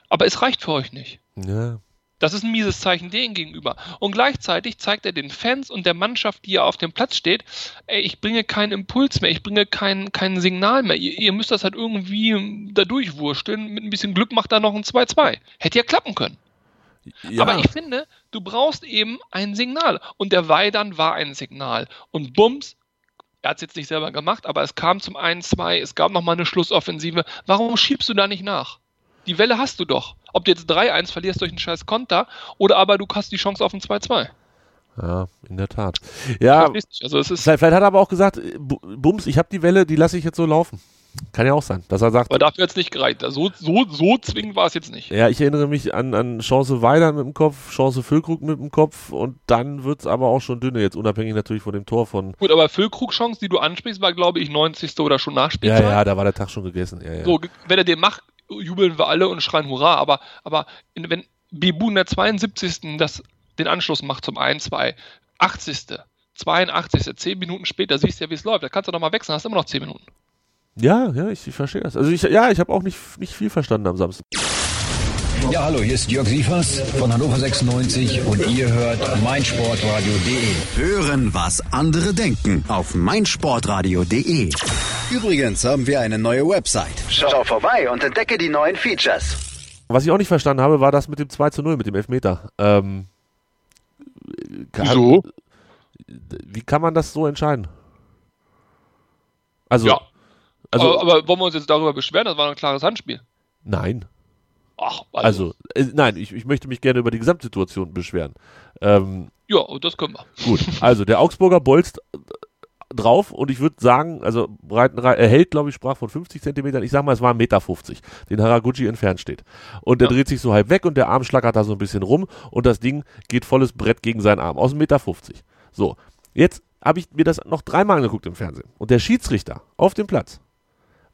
Aber es reicht für euch nicht. Ja. Das ist ein mieses Zeichen denen gegenüber. Und gleichzeitig zeigt er den Fans und der Mannschaft, die ja auf dem Platz steht, ey, ich bringe keinen Impuls mehr, ich bringe kein, kein Signal mehr. Ihr, ihr müsst das halt irgendwie da durchwursteln. Mit ein bisschen Glück macht er noch ein 2-2. Hätte ja klappen können. Ja. Aber ich finde, du brauchst eben ein Signal. Und der Weidern war ein Signal. Und Bums, er hat es jetzt nicht selber gemacht, aber es kam zum 1-2, es gab nochmal eine Schlussoffensive. Warum schiebst du da nicht nach? Die Welle hast du doch. Ob du jetzt 3-1 verlierst durch einen scheiß Konter oder aber du hast die Chance auf ein 2-2. Ja, in der Tat. Ja, also es ist vielleicht, vielleicht, hat er aber auch gesagt, Bums, ich habe die Welle, die lasse ich jetzt so laufen. Kann ja auch sein, dass er sagt. Aber dafür hat es nicht gereicht. So, so, so zwingend war es jetzt nicht. Ja, ich erinnere mich an, an Chance Weidern mit dem Kopf, Chance Füllkrug mit dem Kopf und dann wird es aber auch schon dünne, jetzt unabhängig natürlich von dem Tor von. Gut, aber Füllkrug-Chance, die du ansprichst, war, glaube ich, 90. oder schon Nachspielzeit. Ja, ja, da war der Tag schon gegessen. Ja, ja. So, wenn er den macht, jubeln wir alle und schreien Hurra. Aber, aber wenn Bibu in der 72. Das, den Anschluss macht zum 1-2, 80. 82. 10 Minuten später siehst du ja, wie es läuft. Da kannst du doch mal wechseln, hast immer noch 10 Minuten. Ja, ja, ich, ich verstehe das. Also ich, ja, ich habe auch nicht, nicht viel verstanden am Samstag. Ja, hallo, hier ist Jörg Sievers von Hannover 96 und ihr hört meinsportradio.de. Hören, was andere denken auf meinsportradio.de. Übrigens haben wir eine neue Website. Schau vorbei und entdecke die neuen Features. Was ich auch nicht verstanden habe, war das mit dem 2 zu 0, mit dem Elfmeter. Ähm, kann, Wieso? Wie kann man das so entscheiden? Also, Ja. also aber, aber wollen wir uns jetzt darüber beschweren? Das war ein klares Handspiel. nein. Ach, Also, äh, nein, ich, ich möchte mich gerne über die Gesamtsituation beschweren. Ähm, Ja, das können wir. gut, also der Augsburger bolzt äh, drauf und ich würde sagen, also Breitenreiter, er hält, glaube ich, sprach von 50 Zentimetern. Ich sag mal, es war 1,50 Meter, den Haraguchi entfernt steht. Und der Ja. dreht sich so halb weg und der Arm schlackert da so ein bisschen rum und das Ding geht volles Brett gegen seinen Arm aus 1,50 Meter. So, jetzt habe ich mir das noch dreimal angeguckt im Fernsehen. Und der Schiedsrichter auf dem Platz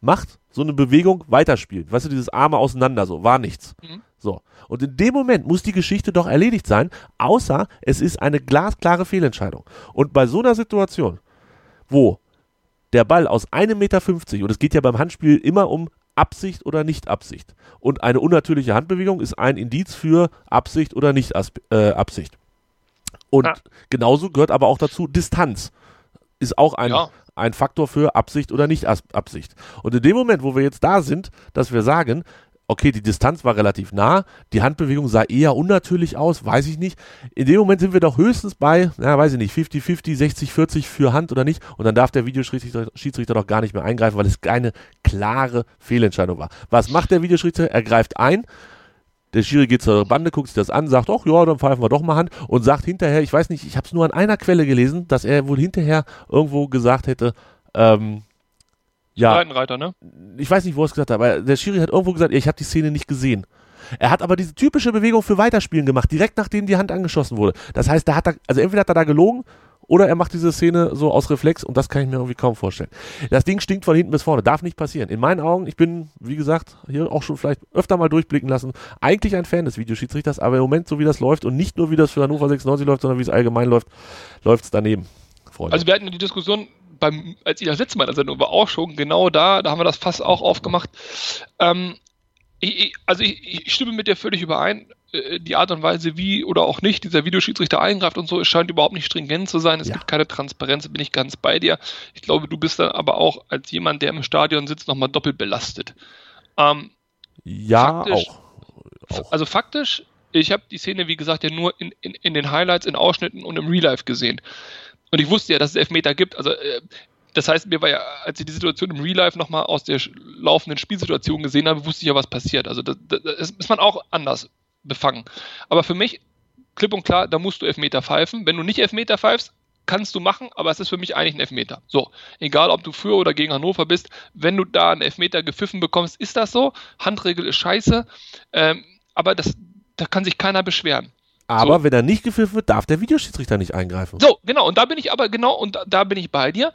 macht so eine Bewegung weiterspielt. Weißt du, dieses Arme auseinander, so, war nichts. Mhm. So. Und in dem Moment muss die Geschichte doch erledigt sein, außer es ist eine glasklare Fehlentscheidung. Und bei so einer Situation, wo der Ball aus 1,50 Meter, und es geht ja beim Handspiel immer um Absicht oder Nicht-Absicht. Und eine unnatürliche Handbewegung ist ein Indiz für Absicht oder Nicht-Absicht. Und Ja. genauso gehört aber auch dazu Distanz. Ist auch ein, Ja. Ein Faktor für Absicht oder Nicht-Absicht. Und in dem Moment, wo wir jetzt da sind, dass wir sagen, okay, die Distanz war relativ nah, die Handbewegung sah eher unnatürlich aus, weiß ich nicht. In dem Moment sind wir doch höchstens bei, na, weiß ich nicht, 50-50, 60-40 für Hand oder nicht. Und dann darf der Videoschiedsrichter Schiedsrichter doch gar nicht mehr eingreifen, weil es keine klare Fehlentscheidung war. Was macht der Videoschiedsrichter? Er greift ein. Der Schiri geht zur Bande, guckt sich das an, sagt, ach ja, dann pfeifen wir doch mal Hand und sagt hinterher, ich weiß nicht, ich habe es nur an einer Quelle gelesen, dass er wohl hinterher irgendwo gesagt hätte, ähm, ja, ne? ich weiß nicht, wo er es gesagt hat, aber der Schiri hat irgendwo gesagt, ich habe die Szene nicht gesehen. Er hat aber diese typische Bewegung für Weiterspielen gemacht, direkt nachdem die Hand angeschossen wurde. Das heißt, da hat er, also entweder hat er da gelogen oder er macht diese Szene so aus Reflex und das kann ich mir irgendwie kaum vorstellen. Das Ding stinkt von hinten bis vorne, darf nicht passieren. In meinen Augen, ich bin, wie gesagt, hier auch schon vielleicht öfter mal durchblicken lassen, eigentlich ein Fan des Videoschiedsrichters, aber im Moment, so wie das läuft und nicht nur wie das für Hannover 96 läuft, sondern wie es allgemein läuft, läuft es daneben. Freunde. Also wir hatten die Diskussion beim, als ich das letzte Mal in der Sendung war, auch schon genau da, da haben wir das Fass auch aufgemacht. Ähm, ich, also ich, ich stimme mit dir völlig überein. Äh, Die Art und Weise, wie oder auch nicht dieser Videoschiedsrichter eingreift und so, es scheint überhaupt nicht stringent zu sein. Es Ja. gibt keine Transparenz, bin ich ganz bei dir. Ich glaube, du bist dann aber auch als jemand, der im Stadion sitzt, nochmal doppelt belastet. Ähm, ja, auch. auch. also faktisch, ich habe die Szene, wie gesagt, ja nur in, in, in den Highlights, in Ausschnitten und im Real Life gesehen. Und ich wusste ja, dass es Elfmeter gibt. Also, äh, das heißt, mir war ja, als ich die Situation im Real Life nochmal aus der laufenden Spielsituation gesehen habe, wusste ich ja, was passiert. Also, das, das ist man auch anders befangen. Aber für mich, klipp und klar, da musst du Elfmeter pfeifen. Wenn du nicht Elfmeter pfeifst, kannst du machen, aber es ist für mich eigentlich ein Elfmeter. So, egal ob du für oder gegen Hannover bist, wenn du da einen Elfmeter gepfiffen bekommst, ist das so. Handregel ist scheiße, ähm, aber das, da kann sich keiner beschweren. Aber wenn er nicht gepfiffen wird, darf der Videoschiedsrichter nicht eingreifen. So, genau, und da bin ich aber genau, und da, da bin ich bei dir.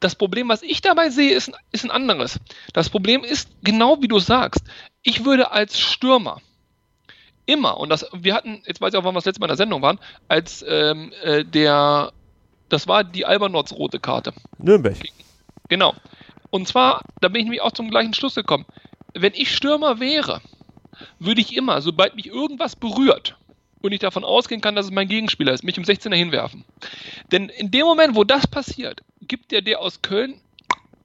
Das Problem, was ich dabei sehe, ist, ist ein anderes. Das Problem ist, genau wie du sagst, ich würde als Stürmer immer, und das, wir hatten, jetzt weiß ich auch, wann wir das letzte Mal in der Sendung waren, als ähm, äh, der, das war die Albernots rote Karte. Nürnberg. Genau. Und zwar, da bin ich nämlich auch zum gleichen Schluss gekommen. Wenn ich Stürmer wäre, würde ich immer, sobald mich irgendwas berührt und ich davon ausgehen kann, dass es mein Gegenspieler ist, mich im 16er hinwerfen. Denn in dem Moment, wo das passiert, gibt der der aus Köln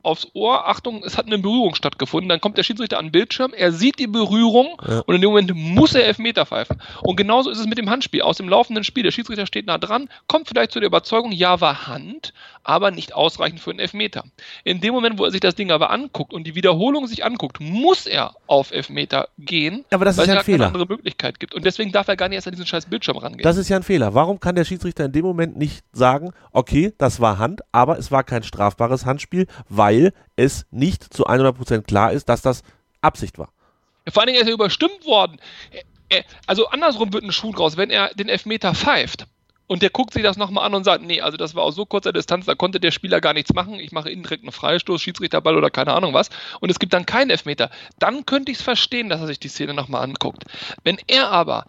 aufs Ohr, Achtung, es hat eine Berührung stattgefunden, dann kommt der Schiedsrichter an den Bildschirm, er sieht die Berührung Ja. und in dem Moment muss er Elfmeter pfeifen. Und genauso ist es mit dem Handspiel. Aus dem laufenden Spiel, der Schiedsrichter steht nah dran, kommt vielleicht zu der Überzeugung, ja, war Hand, aber nicht ausreichend für einen Elfmeter. In dem Moment, wo er sich das Ding aber anguckt und die Wiederholung sich anguckt, muss er auf Elfmeter gehen, Aber das weil ist ja es gar keine Fehler. andere Möglichkeit gibt. Und deswegen darf er gar nicht erst an diesen scheiß Bildschirm rangehen. Das ist ja ein Fehler. Warum kann der Schiedsrichter in dem Moment nicht sagen, okay, das war Hand, aber es war kein strafbares Handspiel, weil weil es nicht zu 100% klar ist, dass das Absicht war. Vor allen Dingen ist er überstimmt worden. Also andersrum wird ein Schuh draus, wenn er den Elfmeter pfeift und der guckt sich das nochmal an und sagt, nee, also das war aus so kurzer Distanz, da konnte der Spieler gar nichts machen. Ich mache indirekt einen Freistoß, Schiedsrichterball oder keine Ahnung was. Und es gibt dann keinen Elfmeter. Dann könnte ich es verstehen, dass er sich die Szene nochmal anguckt. Wenn er aber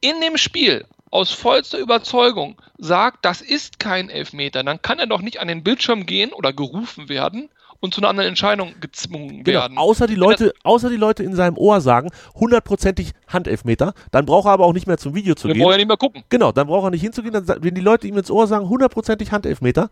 in dem Spiel aus vollster Überzeugung sagt, das ist kein Elfmeter, dann kann er doch nicht an den Bildschirm gehen oder gerufen werden und zu einer anderen Entscheidung gezwungen genau, werden. Außer die Leute, außer die Leute in seinem Ohr sagen, hundertprozentig Handelfmeter, dann braucht er aber auch nicht mehr zum Video zu dann gehen. Dann braucht er nicht mehr gucken. Genau, dann braucht er nicht hinzugehen, dann, wenn die Leute ihm ins Ohr sagen, hundertprozentig Handelfmeter,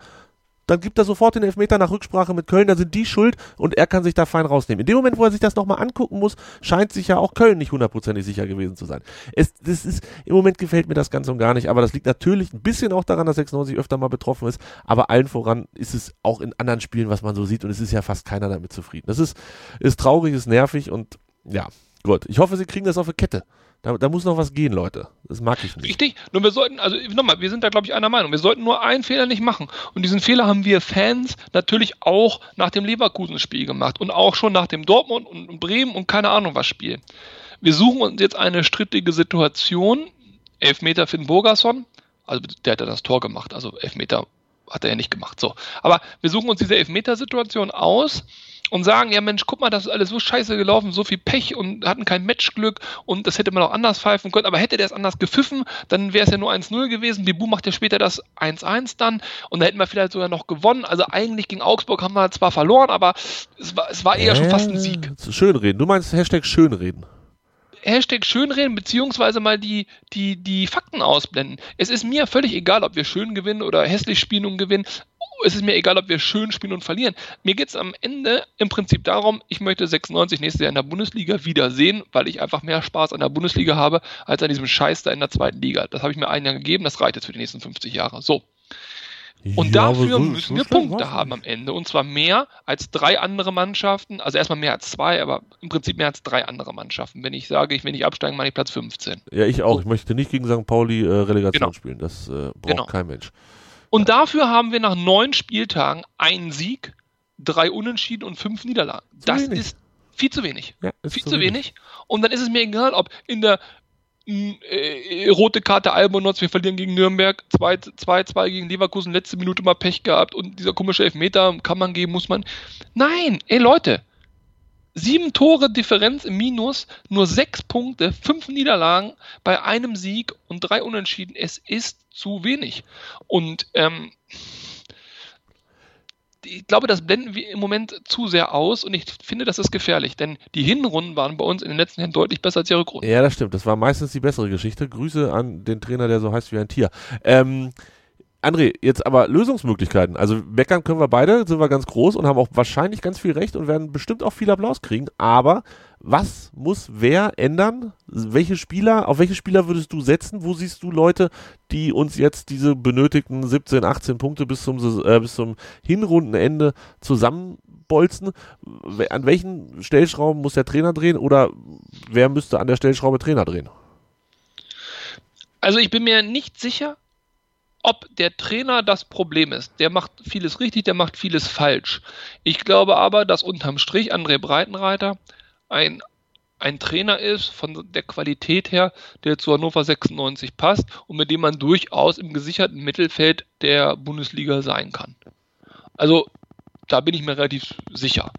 dann gibt er sofort den Elfmeter nach Rücksprache mit Köln, dann sind die schuld und er kann sich da fein rausnehmen. In dem Moment, wo er sich das nochmal angucken muss, scheint sich ja auch Köln nicht hundertprozentig sicher gewesen zu sein. Es, das ist, Im Moment gefällt mir das ganz und gar nicht, aber das liegt natürlich ein bisschen auch daran, dass 96 öfter mal betroffen ist, aber allen voran ist es auch in anderen Spielen, was man so sieht und es ist ja fast keiner damit zufrieden. Das ist, ist traurig, ist nervig und ja, gut. Ich hoffe, sie kriegen das auf eine Kette. Da, da, muss noch was gehen, Leute. Das mag ich nicht. Richtig. Nur wir sollten, also nochmal, wir sind da, glaube ich, einer Meinung. Wir sollten nur einen Fehler nicht machen. Und diesen Fehler haben wir Fans natürlich auch nach dem Leverkusen-Spiel gemacht und auch schon nach dem Dortmund und Bremen und keine Ahnung was Spiel. Wir suchen uns jetzt eine strittige Situation. Elfmeter Finn Burgerson. Also der hat ja das Tor gemacht. Also Elfmeter hat er ja nicht gemacht. So. Aber wir suchen uns diese Elfmeter-Situation aus und sagen, ja Mensch, guck mal, das ist alles so scheiße gelaufen, so viel Pech und hatten kein Matchglück und das hätte man auch anders pfeifen können, aber hätte der es anders gepfiffen, dann wäre es ja nur 1-0 gewesen. Bibu macht ja später das 1-1 dann und da hätten wir vielleicht sogar noch gewonnen. Also eigentlich gegen Augsburg haben wir zwar verloren, aber es war, es war eher äh, schon fast ein Sieg. Schönreden, du meinst Hashtag Schönreden. Hashtag schönreden, beziehungsweise mal die, die, die Fakten ausblenden. Es ist mir völlig egal, ob wir schön gewinnen oder hässlich spielen und gewinnen es ist mir egal, ob wir schön spielen und verlieren. Mir geht es am Ende im Prinzip darum, ich möchte 96 nächstes Jahr in der Bundesliga wiedersehen, weil ich einfach mehr Spaß an der Bundesliga habe, als an diesem Scheiß da in der zweiten Liga. Das habe ich mir ein Jahr gegeben, das reicht jetzt für die nächsten 50 Jahre. So. Und ja, dafür so, müssen wir Punkte haben am Ende. Und zwar mehr als drei andere Mannschaften. Also erstmal mehr als zwei, aber im Prinzip mehr als drei andere Mannschaften. Wenn ich sage, ich will nicht absteigen, meine ich Platz 15. Ja, ich auch. So. Ich möchte nicht gegen St. Pauli äh, Relegation genau. spielen. Das äh, braucht genau. kein Mensch. Und dafür haben wir nach neun Spieltagen einen Sieg, drei Unentschieden und fünf Niederlagen. Zu das wenig. ist viel zu wenig. Ja, viel zu wenig. wenig. Und dann ist es mir egal, ob in der äh, rote Karte Albonotz, wir verlieren gegen Nürnberg, 2-2 gegen Leverkusen, letzte Minute mal Pech gehabt und dieser komische Elfmeter kann man geben, muss man. Nein, ey Leute, sieben Tore Differenz im Minus, nur sechs Punkte, fünf Niederlagen bei einem Sieg und drei Unentschieden. Es ist zu wenig. Und ähm, ich glaube, das blenden wir im Moment zu sehr aus und ich finde, das ist gefährlich, denn die Hinrunden waren bei uns in den letzten Jahren deutlich besser als die Rückrunden. Ja, das stimmt. Das war meistens die bessere Geschichte. Grüße an den Trainer, der so heißt wie ein Tier. Ähm, André, jetzt aber Lösungsmöglichkeiten. Also meckern können wir beide, sind wir ganz groß und haben auch wahrscheinlich ganz viel Recht und werden bestimmt auch viel Applaus kriegen. Aber was muss wer ändern? Welche Spieler, auf welche Spieler würdest du setzen? Wo siehst du Leute, die uns jetzt diese benötigten 17, 18 Punkte bis zum, äh, bis zum Hinrundenende zusammenbolzen? An welchen Stellschrauben muss der Trainer drehen oder wer müsste an der Stellschraube Trainer drehen? Also ich bin mir nicht sicher, ob der Trainer das Problem ist. Der macht vieles richtig, der macht vieles falsch. Ich glaube aber, dass unterm Strich André Breitenreiter ein, ein Trainer ist von der Qualität her, der zu Hannover 96 passt und mit dem man durchaus im gesicherten Mittelfeld der Bundesliga sein kann. Also da bin ich mir relativ sicher.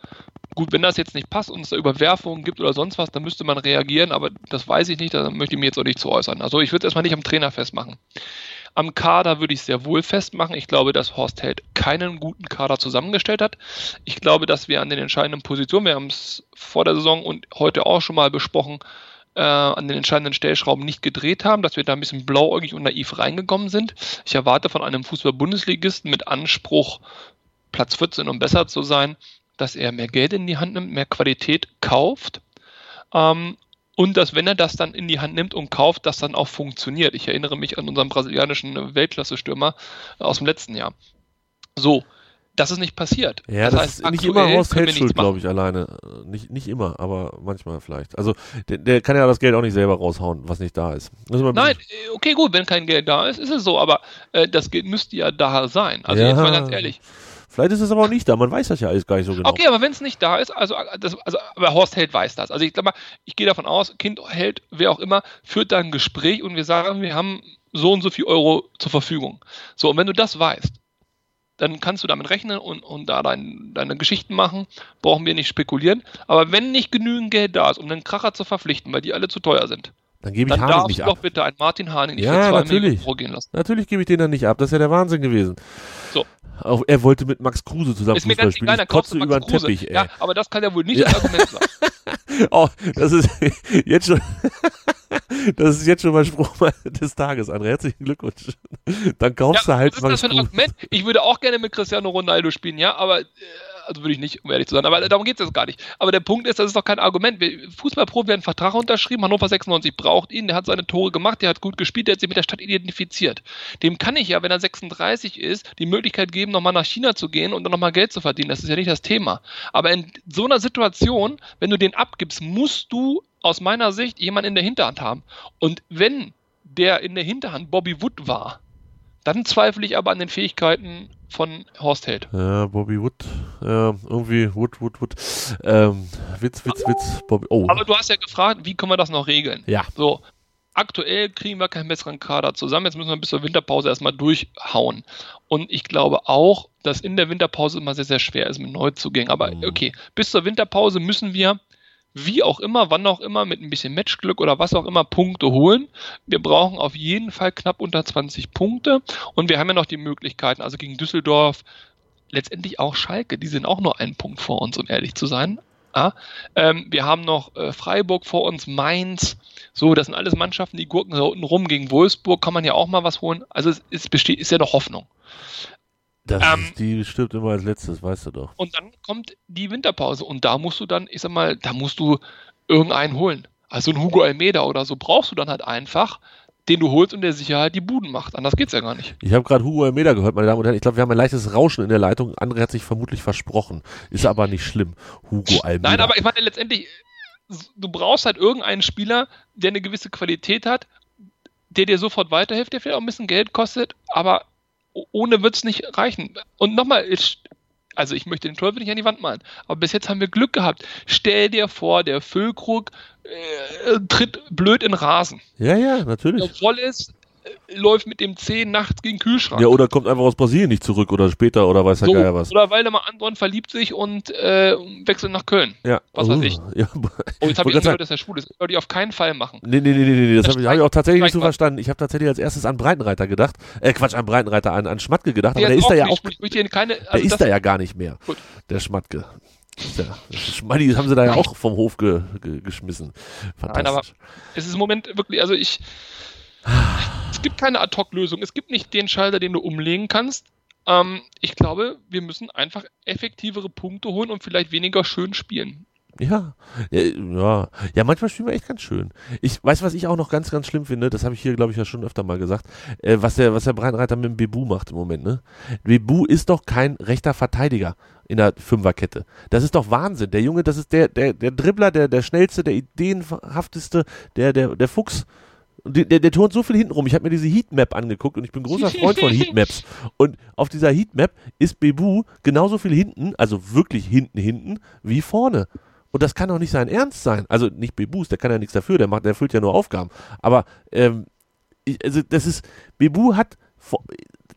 Gut, wenn das jetzt nicht passt und es da Überwerfungen gibt oder sonst was, dann müsste man reagieren, aber das weiß ich nicht, da möchte ich mir jetzt auch nicht zu äußern. Also ich würde es erstmal nicht am Trainer festmachen. Am Kader würde ich sehr wohl festmachen. Ich glaube, dass Horst Held keinen guten Kader zusammengestellt hat. Ich glaube, dass wir an den entscheidenden Positionen, wir haben es vor der Saison und heute auch schon mal besprochen, äh, an den entscheidenden Stellschrauben nicht gedreht haben, dass wir da ein bisschen blauäugig und naiv reingekommen sind. Ich erwarte von einem Fußball-Bundesligisten mit Anspruch, Platz 14 und besser zu sein, dass er mehr Geld in die Hand nimmt, mehr Qualität kauft ähm, und dass, wenn er das dann in die Hand nimmt und kauft, das dann auch funktioniert. Ich erinnere mich an unseren brasilianischen Weltklasse-Stürmer aus dem letzten Jahr. So, das ist nicht passiert. Ja, das, das heißt, ist nicht immer Horst Held schuld, glaube ich, alleine. Nicht, nicht immer, aber manchmal vielleicht. Also der, der, kann ja das Geld auch nicht selber raushauen, was nicht da ist. Nein, äh, okay, gut, wenn kein Geld da ist, ist es so, aber äh, das Geld müsste ja da sein. Also ja. jetzt mal ganz ehrlich Vielleicht ist es aber auch nicht da, man weiß das ja alles gar nicht so genau. Okay, aber wenn es nicht da ist, also, das, also aber Horst Held weiß das. Also ich glaube mal, ich gehe davon aus, Kind Held, wer auch immer, führt da ein Gespräch und wir sagen, wir haben so und so viel Euro zur Verfügung. So, und wenn du das weißt, dann kannst du damit rechnen und, und da dein, deine Geschichten machen, brauchen wir nicht spekulieren. Aber wenn nicht genügend Geld da ist, um einen Kracher zu verpflichten, weil die alle zu teuer sind, dann gebe ich dann Harnik nicht ab. doch bitte einen Martin Hahn nicht Ja, für zwei natürlich. Millionen Euro gehen lassen. Natürlich gebe ich den dann nicht ab. Das ist ja der Wahnsinn gewesen. So. Auch er wollte mit Max Kruse zusammen Ist Fußball spielen. egal, Ich kotze über den. Teppich, ey. Ja, aber das kann ja wohl nicht Ja. das Argument sein. [LAUGHS] Oh, das ist [LAUGHS] jetzt schon, [LAUGHS] das ist jetzt schon mein Spruch des Tages, André. Herzlichen Glückwunsch. Dann kaufst du halt was ist das für ein. Argument? Ich würde auch gerne mit Cristiano Ronaldo spielen, ja, aber äh, also würde ich nicht, um ehrlich zu sein. Aber darum geht es jetzt gar nicht. Aber der Punkt ist, das ist doch kein Argument. Fußballprofi hat einen Vertrag unterschrieben, Hannover 96 braucht ihn, der hat seine Tore gemacht, der hat gut gespielt, der hat sich mit der Stadt identifiziert. Dem kann ich ja, wenn er 36 ist, die Möglichkeit geben, nochmal nach China zu gehen und dann nochmal Geld zu verdienen. Das ist ja nicht das Thema. Aber in so einer Situation, wenn du den abgibst, musst du aus meiner Sicht jemanden in der Hinterhand haben. Und wenn der in der Hinterhand Bobby Wood war, dann zweifle ich aber an den Fähigkeiten von Horst Held. Ja, Bobby Wood, ja, irgendwie Wood, Wood, Wood. Ähm, Witz, Witz, Witz, Bobby. Oh, Aber du hast ja gefragt, wie können wir das noch regeln? ja. So, aktuell kriegen wir keinen besseren Kader zusammen. Jetzt müssen wir bis zur Winterpause erstmal durchhauen. Und ich glaube auch, dass in der Winterpause immer sehr, sehr schwer ist mit Neuzugängen. Aber Mhm. okay, bis zur Winterpause müssen wir, wie auch immer, wann auch immer, mit ein bisschen Matchglück oder was auch immer, Punkte holen. Wir brauchen auf jeden Fall knapp unter 20 Punkte. Und wir haben ja noch die Möglichkeiten, also gegen Düsseldorf, letztendlich auch Schalke, die sind auch nur einen Punkt vor uns, um ehrlich zu sein. Ja, ähm, wir haben noch äh, Freiburg vor uns, Mainz. So, das sind alles Mannschaften, die gurken da unten rum. Gegen Wolfsburg kann man ja auch mal was holen. Also es, es besteht, ist ja noch Hoffnung. Das Ähm, ist, die stirbt immer als letztes, weißt du doch. Und dann kommt die Winterpause und da musst du dann, ich sag mal, da musst du irgendeinen holen. Also ein Hugo Almeida oder so brauchst du dann halt einfach, den du holst und der sicher halt die Buden macht. Anders geht's ja gar nicht. Ich habe gerade Hugo Almeida gehört, meine Damen und Herren. Ich glaube, wir haben ein leichtes Rauschen in der Leitung. André hat sich vermutlich versprochen. Ist aber nicht schlimm. Hugo Almeida. Nein, aber ich meine letztendlich, du brauchst halt irgendeinen Spieler, der eine gewisse Qualität hat, der dir sofort weiterhilft, der vielleicht auch ein bisschen Geld kostet, aber ohne wird's nicht reichen. Und nochmal, ich- also ich möchte den Teufel nicht an die Wand malen, aber bis jetzt haben wir Glück gehabt. Stell dir vor, der Füllkrug äh, tritt blöd in Rasen. ja, ja, natürlich. voll ist, äh, läuft mit dem Zeh nachts gegen Kühlschrank. Ja, oder kommt einfach aus Brasilien nicht zurück oder später oder weiß der so, Geier was. Oder Waldemar Anton verliebt sich und äh, wechselt nach Köln. Ja. was weiß Uh, ich. [LAUGHS] Ja. Oh, jetzt habe ich gehört, dass er schwul ist. Das würde ich auf keinen Fall machen. Nee, nee, nee, nee, nee, das Das habe ich, hab ich auch tatsächlich nicht so mal. verstanden. Ich habe tatsächlich als erstes an Breitenreiter gedacht. Äh, Quatsch, an Breitenreiter, an, an Schmatke gedacht, aber der ist da ja auch, keine, der also ist das, da ja gar nicht mehr. Gut. Der Schmatke. Ist ja, Schmaddi haben sie da ja auch vom Hof ge, ge, geschmissen. Nein, aber Fantastisch. es ist im Moment wirklich, also ich, gibt keine Ad-Hoc-Lösung. Es gibt nicht den Schalter, den du umlegen kannst. Ähm, ich glaube, wir müssen einfach effektivere Punkte holen und vielleicht weniger schön spielen. Ja, ja, ja, manchmal spielen wir echt ganz schön. Ich weiß, was ich auch noch ganz, ganz schlimm finde. Das habe ich hier, glaube ich, ja schon öfter mal gesagt. Äh, was der, was der Breitenreiter mit dem Bebu macht im Moment. Ne, Bebu ist doch kein rechter Verteidiger in der Fünferkette. Das ist doch Wahnsinn. Der Junge, das ist der, der, der Dribbler, der, der schnellste, der ideenhafteste, der, der, der Fuchs. Und Der, der, turnt so viel hinten rum. Ich habe mir diese Heatmap angeguckt und ich bin großer Freund von [LAUGHS] Heatmaps. Und auf dieser Heatmap ist Bebu genauso viel hinten, also wirklich hinten, hinten, wie vorne. Und das kann doch nicht sein Ernst sein. Also nicht Bebus, der kann ja nichts dafür, der macht, der erfüllt ja nur Aufgaben. Aber ähm, ich, also das ist, Bebu hat,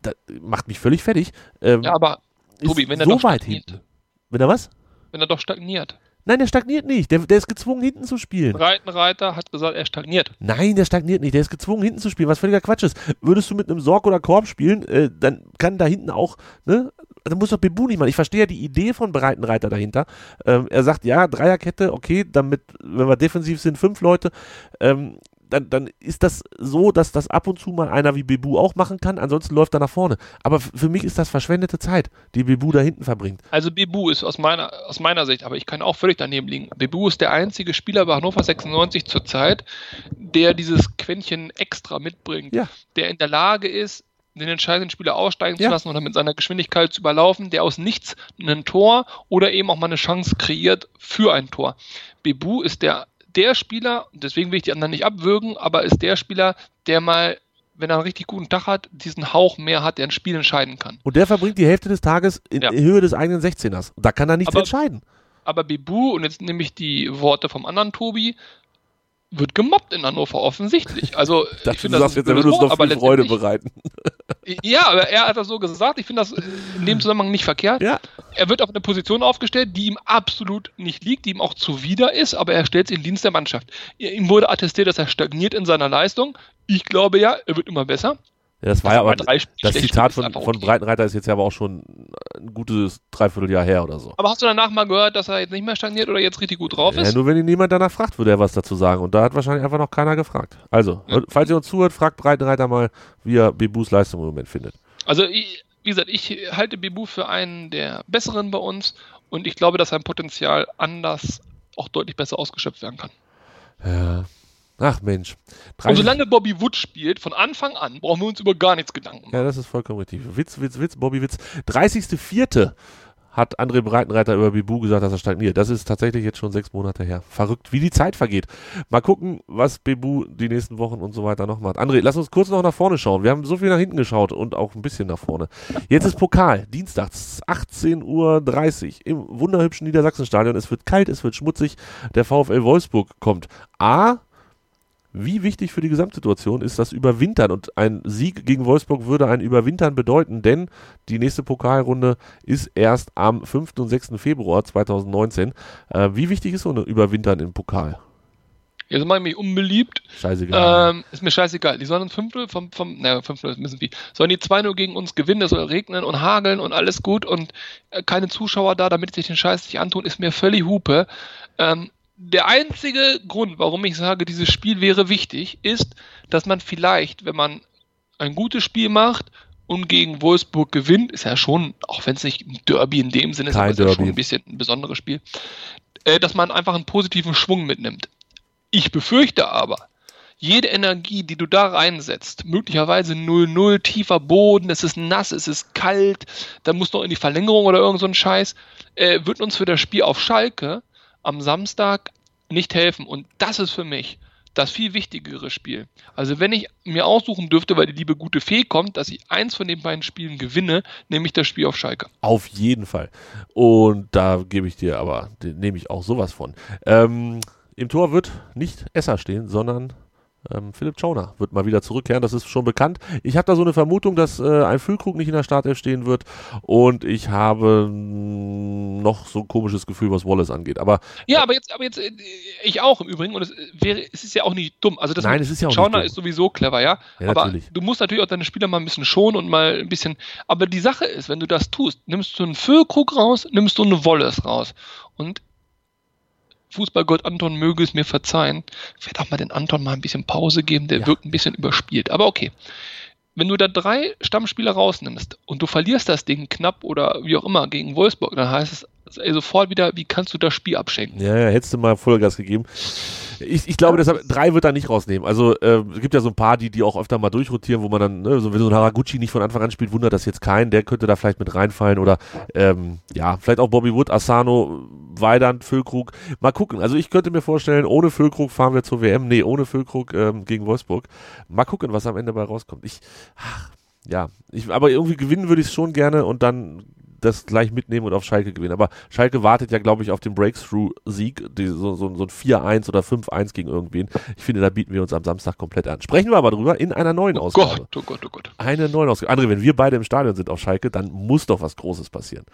das macht mich völlig fertig. Ähm, Ja, aber Tobi, wenn er so doch weit stagniert. hinten. Wenn er was? wenn er doch stagniert. Nein, der stagniert nicht. Der, der ist gezwungen, hinten zu spielen. Breitenreiter hat gesagt, er stagniert. Nein, der stagniert nicht. Der ist gezwungen, hinten zu spielen, was völliger Quatsch ist. Würdest du mit einem Sorg oder Korb spielen, äh, dann kann da hinten auch, ne? Dann muss doch Bebu nicht machen. Ich verstehe ja die Idee von Breitenreiter dahinter. Ähm, er sagt, ja, Dreierkette, okay, damit, wenn wir defensiv sind, fünf Leute. Ähm, dann, dann ist das so, dass das ab und zu mal einer wie Bebu auch machen kann. Ansonsten läuft er nach vorne. Aber für mich ist das verschwendete Zeit, die Bebu da hinten verbringt. Also Bebu ist aus meiner, aus meiner Sicht, aber ich kann auch völlig daneben liegen. Bebu ist der einzige Spieler bei Hannover 96 zurzeit, der dieses Quäntchen extra mitbringt, Ja. der in der Lage ist, den entscheidenden Spieler aussteigen Ja. zu lassen oder mit seiner Geschwindigkeit zu überlaufen, der aus nichts ein Tor oder eben auch mal eine Chance kreiert für ein Tor. Bebu ist der, der Spieler, deswegen will ich die anderen nicht abwürgen, aber ist der Spieler, der mal wenn er einen richtig guten Tag hat, diesen Hauch mehr hat, der ein Spiel entscheiden kann. Und der verbringt die Hälfte des Tages in Ja. Höhe des eigenen 16ers. Da kann er nichts Aber- entscheiden. Aber Bebu, und jetzt nehme ich die Worte vom anderen Tobi, wird gemobbt in Hannover, offensichtlich. Also, [LAUGHS] Ich dachte, ich finde das jetzt, er würde uns noch viel Freude bereiten. [LAUGHS] Ja, aber er hat das so gesagt. Ich finde das in dem Zusammenhang nicht verkehrt. Ja. Er wird auf eine Position aufgestellt, die ihm absolut nicht liegt, die ihm auch zuwider ist, aber er stellt sich in Dienst der Mannschaft. Ihm wurde attestiert, dass er stagniert in seiner Leistung. Ich glaube ja, er wird immer besser. Ja, das war ja aber, drei das Zitat von, von. Breitenreiter ist jetzt ja aber auch schon ein gutes Dreivierteljahr her oder so. Aber hast du danach mal gehört, dass er jetzt nicht mehr stagniert oder jetzt richtig gut drauf Ja, ist? nur wenn ihn niemand danach fragt, würde er was dazu sagen. Und da hat wahrscheinlich einfach noch keiner gefragt. Also, Ja. falls ihr uns zuhört, fragt Breitenreiter mal, wie er Bebus Leistung im Moment findet. Also, ich, wie gesagt, ich halte Bebu für einen der besseren bei uns und ich glaube, dass sein Potenzial anders auch deutlich besser ausgeschöpft werden kann. Ja. Ach Mensch. Und 30 solange Bobby Wood spielt, von Anfang an, brauchen wir uns über gar nichts Gedanken machen. Ja, das ist vollkommen richtig. Witz, Witz, Witz, Bobby Witz. 30.04. hat André Breitenreiter über Bibu gesagt, dass er stagniert. Das ist tatsächlich jetzt schon sechs Monate her. Verrückt, wie die Zeit vergeht. Mal gucken, was Bebu die nächsten Wochen und so weiter noch macht. André, lass uns kurz noch nach vorne schauen. Wir haben so viel nach hinten geschaut und auch ein bisschen nach vorne. Jetzt ist Pokal, dienstags, 18.30 Uhr im wunderhübschen Niedersachsenstadion. Es wird kalt, es wird schmutzig. Der VfL Wolfsburg kommt. A, wie wichtig für die Gesamtsituation ist das Überwintern? Und ein Sieg gegen Wolfsburg würde ein Überwintern bedeuten, denn die nächste Pokalrunde ist erst am 5. und 6. Februar 2019. Äh, wie wichtig ist so eine Überwintern im Pokal? Jetzt mache ich mich unbeliebt. Scheißegal. Ähm, ist mir scheißegal. Die sollen uns 5-0 vom, vom, naja, 5-0 ist ein bisschen wie. Sollen die 2-0 gegen uns gewinnen, es soll regnen und hageln und alles gut und äh, keine Zuschauer da, damit sie sich den Scheiß nicht antun, ist mir völlig Hupe. Ähm, der einzige Grund, warum ich sage, dieses Spiel wäre wichtig, ist, dass man vielleicht, wenn man ein gutes Spiel macht und gegen Wolfsburg gewinnt, ist ja schon, auch wenn es nicht ein Derby in dem Sinne ist, aber es ist ja schon ein bisschen ein besonderes Spiel, äh, dass man einfach einen positiven Schwung mitnimmt. Ich befürchte aber, jede Energie, die du da reinsetzt, möglicherweise 0-0, tiefer Boden, es ist nass, es ist kalt, dann muss noch in die Verlängerung oder irgend so ein Scheiß, äh, wird uns für das Spiel auf Schalke am Samstag nicht helfen. Und das ist für mich das viel wichtigere Spiel. Also wenn ich mir aussuchen dürfte, weil die liebe gute Fee kommt, dass ich eins von den beiden Spielen gewinne, nämlich das Spiel auf Schalke. Auf jeden Fall. Und da gebe ich dir aber, nehme ich auch sowas von. Ähm, Im Tor wird nicht Esser stehen, sondern ähm, Philipp Schauner wird mal wieder zurückkehren. Das ist schon bekannt. Ich habe da so eine Vermutung, dass äh, ein Füllkrug nicht in der Startelf stehen wird. Und ich habe mh, noch so ein komisches Gefühl, was Wallace angeht. Aber Ja, aber jetzt, aber jetzt, äh, ich auch im Übrigen, und es wäre, es ist ja auch nicht dumm. Also das Nein, es ist ja auch nicht Schauner ist sowieso clever, ja. Ja, aber natürlich. du musst natürlich auch deine Spieler mal ein bisschen schonen und mal ein bisschen. Aber die Sache ist, wenn du das tust, nimmst du einen Füllkrug raus, nimmst du eine Wallace raus. Und Fußballgott Anton möge es mir verzeihen. Ich werde auch mal den Anton mal ein bisschen Pause geben, der Ja. wirkt ein bisschen überspielt. Aber okay. Wenn du da drei Stammspieler rausnimmst und du verlierst das Ding knapp oder wie auch immer gegen Wolfsburg, dann heißt es sofort wieder, wie kannst du das Spiel abschenken? Ja, ja, hättest du mal Vollgas gegeben. Ich, ich glaube, deshalb, drei wird er nicht rausnehmen. Also äh, es gibt ja so ein paar, die, die auch öfter mal durchrotieren, wo man dann, ne, so, wenn so ein Haraguchi nicht von Anfang an spielt, wundert das jetzt keinen. Der könnte da vielleicht mit reinfallen oder ähm, ja, vielleicht auch Bobby Wood, Asano, Weidand, Füllkrug. Mal gucken. Also ich könnte mir vorstellen, ohne Füllkrug fahren wir zur WM. Nee, ohne Füllkrug ähm, gegen Wolfsburg. Mal gucken, was am Ende bei rauskommt. Ich, ach, ja, ich, aber irgendwie gewinnen würde ich es schon gerne und dann das gleich mitnehmen und auf Schalke gewinnen. Aber Schalke wartet ja, glaube ich, auf den Breakthrough-Sieg, so, so, so ein 4-1 oder 5-1 gegen irgendwen. Ich finde, da bieten wir uns am Samstag komplett an. Sprechen wir aber drüber in einer neuen Oh Ausgabe. Gott, oh Gott, oh Gott. Eine neue Ausgabe. André, wenn wir beide im Stadion sind auf Schalke, dann muss doch was Großes passieren.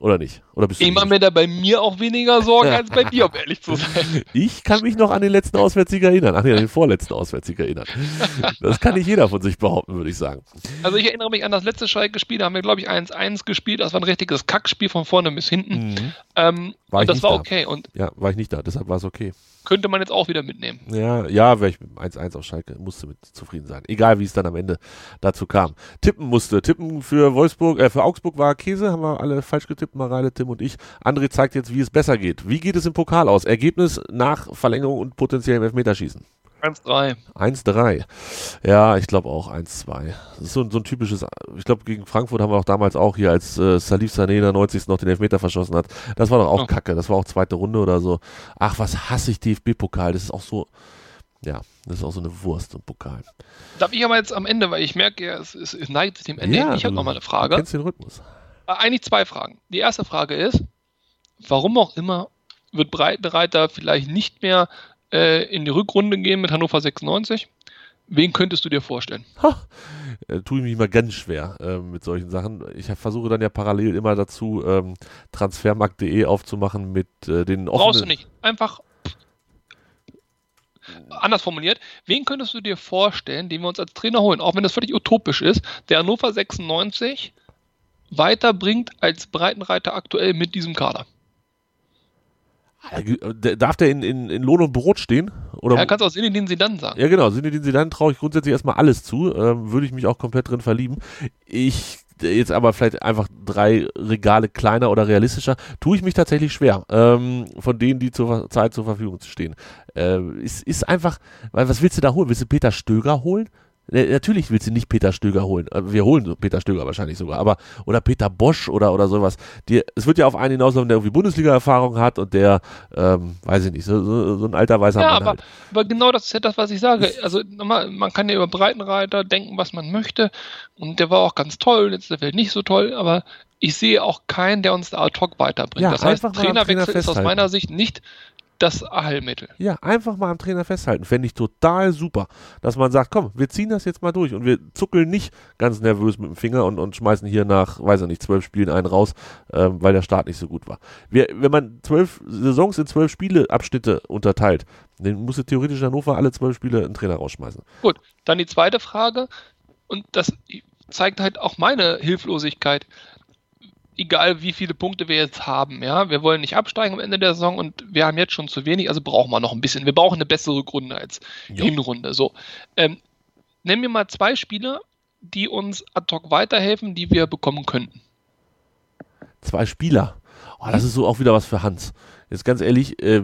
Oder nicht? Oder bist du Ich mache mir da bei mir auch weniger Sorgen [LAUGHS] als bei dir, um ehrlich zu sein. Ich kann mich noch an den letzten Auswärtssieg erinnern. Ach nee, an den vorletzten Auswärtssieg erinnern. Das kann nicht jeder von sich behaupten, würde ich sagen. Also ich erinnere mich an das letzte Schalke-Spiel, da haben wir, glaube ich, 1-1 gespielt. Das war ein richtiges Kackspiel von vorne bis hinten. Mhm. Ähm, War ich und das nicht war da. okay und Ja, war ich nicht da, deshalb war es okay. Könnte man jetzt auch wieder mitnehmen. Ja, ja, wäre ich mit 1-1 auf Schalke, musste mit zufrieden sein. Egal, wie es dann am Ende dazu kam. Tippen musste. Tippen für Wolfsburg, äh, für Augsburg war Käse, haben wir alle falsch getippt, Mareile, Tim und ich. André zeigt jetzt, wie es besser geht. Wie geht es im Pokal aus? Ergebnis nach Verlängerung und potenziellem Elfmeterschießen. 1-3. 1-3. Ja, ich glaube auch 1-2. Das ist so, ein- so ein typisches, ich glaube, gegen Frankfurt haben wir auch damals auch hier, als äh, Salif Sané in der 90. noch den Elfmeter verschossen hat. Das war doch auch Oh. kacke. Das war auch zweite Runde oder so. Ach, was hasse ich DFB-Pokal. Das ist auch so, Ja, das ist auch so eine Wurst und Pokal. Darf ich aber jetzt am Ende, weil ich merke, ja, es, es, es neigt sich dem Ende. Ja, ich habe nochmal eine Frage. Du kennst den Rhythmus. Äh, eigentlich zwei Fragen. Die erste Frage ist, warum auch immer wird Breitenreiter vielleicht nicht mehr äh, in die Rückrunde gehen mit Hannover 96? Wen könntest du dir vorstellen? Ha, äh, tue ich mich mal ganz schwer äh, mit solchen Sachen. Ich versuche dann ja parallel immer dazu, ähm, transfermarkt.de aufzumachen mit äh, den offenen... Brauchst du nicht. Einfach anders formuliert, wen könntest du dir vorstellen, den wir uns als Trainer holen, auch wenn das völlig utopisch ist, der Hannover 96 weiterbringt als Breitenreiter aktuell mit diesem Kader? Darf der in, in, in Lohn und Brot stehen? Oder? Ja, kannst auch Sinne, den sie dann sagen. Ja, genau. Sinne, den sie dann traue ich grundsätzlich erstmal alles zu. Ähm, würde ich mich auch komplett drin verlieben. Ich jetzt aber vielleicht einfach drei Regale kleiner oder realistischer, tue ich mich tatsächlich schwer, ähm, von denen, die zur Zeit zur Verfügung stehen. Äh, ist, ist einfach, weil was willst du da holen? Willst du Peter Stöger holen? Natürlich willst du nicht Peter Stöger holen. Äh, wir holen Peter Stöger wahrscheinlich sogar, aber oder Peter Bosch oder oder sowas. Die, es wird ja auf einen hinauslaufen, der irgendwie Bundesliga-Erfahrung hat und der, ähm, weiß ich nicht, so, so, so ein alter weißer ja, Mann. Aber, halt. aber genau das ist ja das, was ich sage. Also nochmal, man kann ja über Breitenreiter denken, was man möchte. Und der war auch ganz toll, jetzt ist der Welt nicht so toll, aber ich sehe auch keinen, der uns ad hoc weiterbringt. Ja, das heißt, Trainerwechsel Trainer ist aus meiner Sicht nicht das Allheilmittel. Ja, einfach mal am Trainer festhalten. Fände ich total super, dass man sagt, komm, wir ziehen das jetzt mal durch und wir zuckeln nicht ganz nervös mit dem Finger und, und schmeißen hier nach, weiß ich nicht, zwölf Spielen einen raus, ähm, weil der Start nicht so gut war. Wir, wenn man zwölf Saisons in zwölf Spieleabschnitte unterteilt, dann musste theoretisch Hannover alle zwölf Spiele einen Trainer rausschmeißen. Gut, dann die zweite Frage und das zeigt halt auch meine Hilflosigkeit egal wie viele Punkte wir jetzt haben, ja, wir wollen nicht absteigen am Ende der Saison und wir haben jetzt schon zu wenig, also brauchen wir noch ein bisschen. Wir brauchen eine bessere Rückrunde als jo. Hinrunde. So, ähm, nenn mir mal zwei Spieler, die uns ad hoc weiterhelfen, die wir bekommen könnten. Zwei Spieler. Oh, das ist so auch wieder was für Hans. Jetzt ganz ehrlich, äh,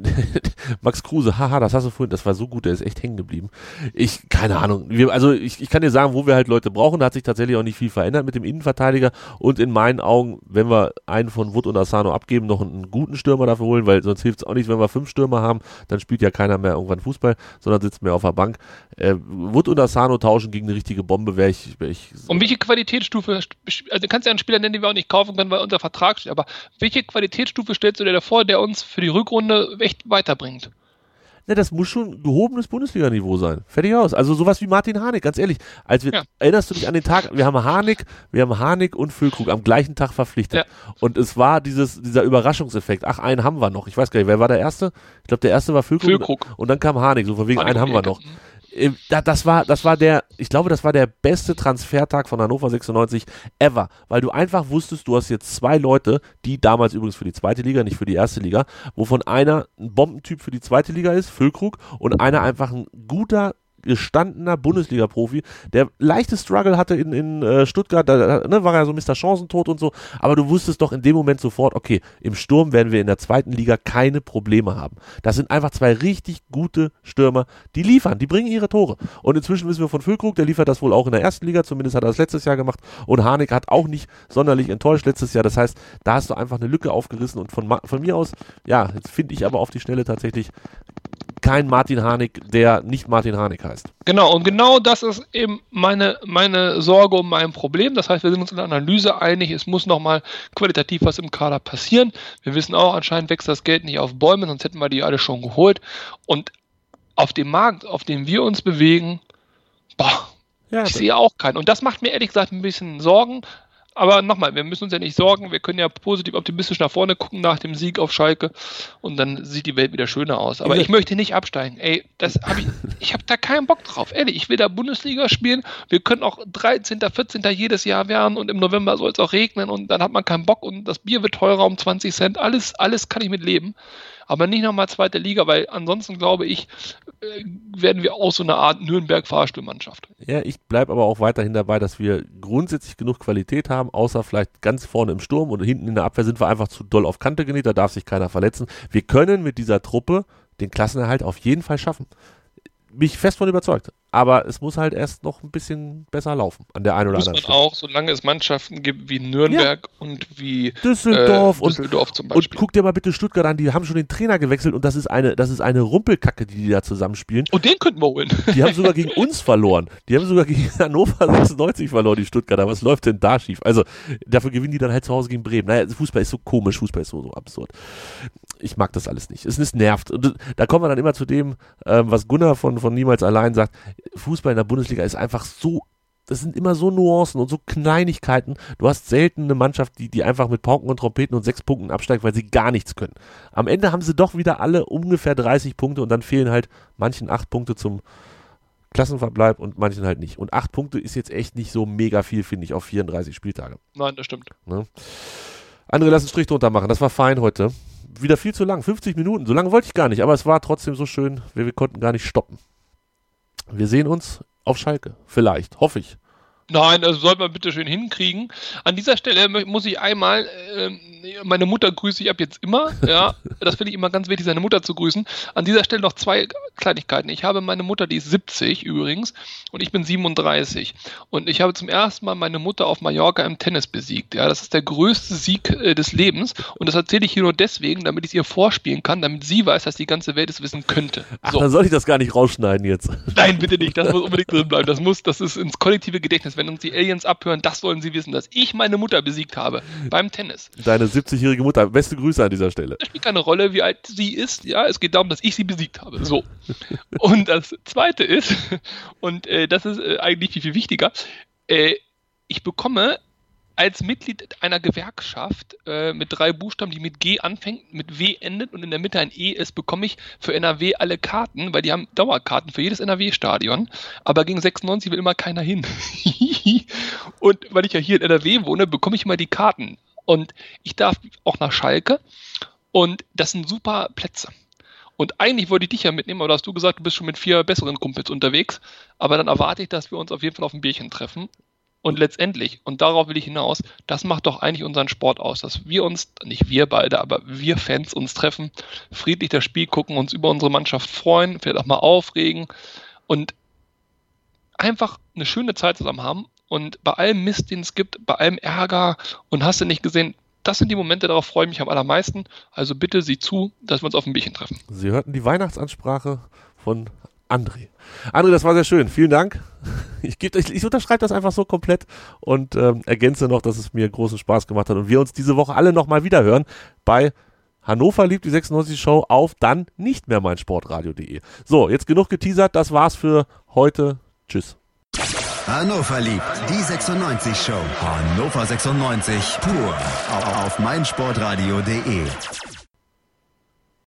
[LAUGHS] Max Kruse, haha, das hast du vorhin, das war so gut, der ist echt hängen geblieben. Ich, keine Ahnung. Wir, also ich, ich kann dir sagen, wo wir halt Leute brauchen, da hat sich tatsächlich auch nicht viel verändert mit dem Innenverteidiger und in meinen Augen, wenn wir einen von Wood und Asano abgeben, noch einen, guten Stürmer dafür holen, weil sonst hilft es auch nicht, wenn wir fünf Stürmer haben, dann spielt ja keiner mehr irgendwann Fußball, sondern sitzt mehr auf der Bank. Äh, Wood und Asano tauschen gegen eine richtige Bombe, wäre ich, wär ich Und welche Qualitätsstufe, also du kannst ja einen Spieler nennen, den wir auch nicht kaufen können, weil unser Vertrag steht, aber welche Qualitätsstufe stellst du dir davor, der uns für die Rückrunde echt weiterbringt? Ne, das muss schon gehobenes Bundesliga-Niveau sein. Fertig aus. Also sowas wie Martin Harnik, ganz ehrlich. Als wir, ja. erinnerst du dich an den Tag, wir haben Harnik, wir haben Harnik und Füllkrug am gleichen Tag verpflichtet. Ja. Und es war dieses, dieser Überraschungseffekt. Ach, einen haben wir noch. Ich weiß gar nicht, wer war der Erste? Ich glaube, der Erste war Füllkrug. Füllkrug. Und dann kam Harnik, so von wegen, Harnik einen haben wir noch. Äh, das war, das war der, ich glaube, das war der beste Transfertag von Hannover 96 ever, weil du einfach wusstest, du hast jetzt zwei Leute, die damals übrigens für die zweite Liga, nicht für die erste Liga, wovon einer ein Bombentyp für die zweite Liga ist, Füllkrug, und einer einfach ein guter gestandener Bundesliga-Profi, der leichte Struggle hatte in, in äh, Stuttgart, da ne, war er so Mr. Chancentod und so, aber du wusstest doch in dem Moment sofort, okay, im Sturm werden wir in der zweiten Liga keine Probleme haben. Das sind einfach zwei richtig gute Stürmer, die liefern, die bringen ihre Tore. Und inzwischen wissen wir von Füllkrug, der liefert das wohl auch in der ersten Liga, zumindest hat er das letztes Jahr gemacht und Harnik hat auch nicht sonderlich enttäuscht letztes Jahr, das heißt, da hast du einfach eine Lücke aufgerissen und von, von mir aus, ja, jetzt finde ich aber auf die Schnelle tatsächlich kein Martin Harnik, der nicht Martin Harnik heißt. Genau, und genau das ist eben meine, meine Sorge und mein Problem. Das heißt, wir sind uns in der Analyse einig, es muss nochmal qualitativ was im Kader passieren. Wir wissen auch, anscheinend wächst das Geld nicht auf Bäumen, sonst hätten wir die alle schon geholt. Und auf dem Markt, auf dem wir uns bewegen, boah, ja, ich sehe auch keinen. Und das macht mir ehrlich gesagt ein bisschen Sorgen, aber nochmal, wir müssen uns ja nicht sorgen. Wir können ja positiv optimistisch nach vorne gucken nach dem Sieg auf Schalke und dann sieht die Welt wieder schöner aus. Aber ich möchte nicht absteigen. Ey, das hab ich, ich habe da keinen Bock drauf. Ehrlich, ich will da Bundesliga spielen. Wir können auch 13., 14. jedes Jahr werden und im November soll es auch regnen und dann hat man keinen Bock und das Bier wird teurer um 20 Cent. Alles, alles kann ich mit leben aber nicht nochmal zweite Liga, weil ansonsten glaube ich, äh, werden wir auch so eine Art Nürnberg-Fahrstuhlmannschaft. Ja, ich bleibe aber auch weiterhin dabei, dass wir grundsätzlich genug Qualität haben, außer vielleicht ganz vorne im Sturm und hinten in der Abwehr sind wir einfach zu doll auf Kante genäht, da darf sich keiner verletzen. Wir können mit dieser Truppe den Klassenerhalt auf jeden Fall schaffen. Bin ich fest von überzeugt. Aber es muss halt erst noch ein bisschen besser laufen an der einen oder muss anderen man auch, solange es Mannschaften gibt wie Nürnberg ja. und wie Düsseldorf, äh, Düsseldorf und, zum Beispiel. Und guck dir mal bitte Stuttgart an, die haben schon den Trainer gewechselt und das ist eine, das ist eine Rumpelkacke, die die da zusammenspielen. Und den könnten wir holen. Die haben sogar gegen [LAUGHS] uns verloren. Die haben sogar gegen Hannover 96 verloren, die Stuttgarter. Was läuft denn da schief? Also, dafür gewinnen die dann halt zu Hause gegen Bremen. Naja, Fußball ist so komisch, Fußball ist so, so absurd. Ich mag das alles nicht. Es, es nervt. Und da kommen wir dann immer zu dem, ähm, was Gunnar von, von Niemals allein sagt. Fußball in der Bundesliga ist einfach so das sind immer so Nuancen und so Kleinigkeiten. Du hast selten eine Mannschaft, die, die einfach mit Pauken und Trompeten und sechs Punkten absteigt, weil sie gar nichts können. Am Ende haben sie doch wieder alle ungefähr 30 Punkte und dann fehlen halt manchen acht Punkte zum Klassenverbleib und manchen halt nicht. Und acht Punkte ist jetzt echt nicht so mega viel, finde ich, auf 34 Spieltage. Nein, das stimmt. Ne? Andere lassen Strich drunter machen. Das war fein heute. Wieder viel zu lang, 50 Minuten. So lange wollte ich gar nicht, aber es war trotzdem so schön, wir, wir konnten gar nicht stoppen. Wir sehen uns auf Schalke. Vielleicht, hoffe ich. Nein, das soll man bitte schön hinkriegen. An dieser Stelle muss ich einmal, äh, meine Mutter grüße ich ab jetzt immer. Ja, [LAUGHS] das finde ich immer ganz wichtig, seine Mutter zu grüßen. An dieser Stelle noch zwei Kleinigkeiten. Ich habe meine Mutter, die ist 70 übrigens, und ich bin 37. Und ich habe zum ersten Mal meine Mutter auf Mallorca im Tennis besiegt. Ja, das ist der größte Sieg äh, des Lebens. Und das erzähle ich hier nur deswegen, damit ich es ihr vorspielen kann, damit sie weiß, dass die ganze Welt es wissen könnte. Ach, dann soll ich das gar nicht rausschneiden jetzt. Nein, bitte nicht. Das [LAUGHS] muss unbedingt drin bleiben. Das muss, das ist ins kollektive Gedächtnis wenn uns die Aliens abhören, das wollen sie wissen, dass ich meine Mutter besiegt habe beim Tennis. Deine 70-jährige Mutter, beste Grüße an dieser Stelle. Es spielt keine Rolle, wie alt sie ist, ja, es geht darum, dass ich sie besiegt habe. So. und das zweite ist, [LAUGHS] und äh, das ist äh, eigentlich viel, viel wichtiger, äh, ich bekomme als Mitglied einer Gewerkschaft äh, mit drei Buchstaben, die mit G anfängt, mit W endet und in der Mitte ein E ist, bekomme ich für NRW alle Karten, weil die haben Dauerkarten für jedes NRW-Stadion. Aber gegen 96 will immer keiner hin. [LAUGHS] und weil ich ja hier in NRW wohne, bekomme ich immer die Karten. Und ich darf auch nach Schalke. Und das sind super Plätze. Und eigentlich wollte ich dich ja mitnehmen, aber da hast du gesagt, du bist schon mit vier besseren Kumpels unterwegs. Aber dann erwarte ich, dass wir uns auf jeden Fall auf ein Bierchen treffen. Und letztendlich, und darauf will ich hinaus, das macht doch eigentlich unseren Sport aus, dass wir uns, nicht wir beide, aber wir Fans uns treffen, friedlich das Spiel gucken, uns über unsere Mannschaft freuen, vielleicht auch mal aufregen und einfach eine schöne Zeit zusammen haben. Und bei allem Mist, den es gibt, bei allem Ärger und hast du nicht gesehen, das sind die Momente, darauf freue ich mich am allermeisten. Also bitte sieh zu, dass wir uns auf ein Bierchen treffen. Sie hörten die Weihnachtsansprache von André. André, das war sehr schön. Vielen Dank. Ich, ich, ich unterschreibe das einfach so komplett und ähm, ergänze noch, dass es mir großen Spaß gemacht hat und wir uns diese Woche alle nochmal wieder hören bei Hannover liebt die 96 Show auf dann nicht mehr mein Sportradio.de. So, jetzt genug geteasert. Das war's für heute. Tschüss. Hannover liebt die 96 Show. Hannover 96 pur auf meinsportradio.de.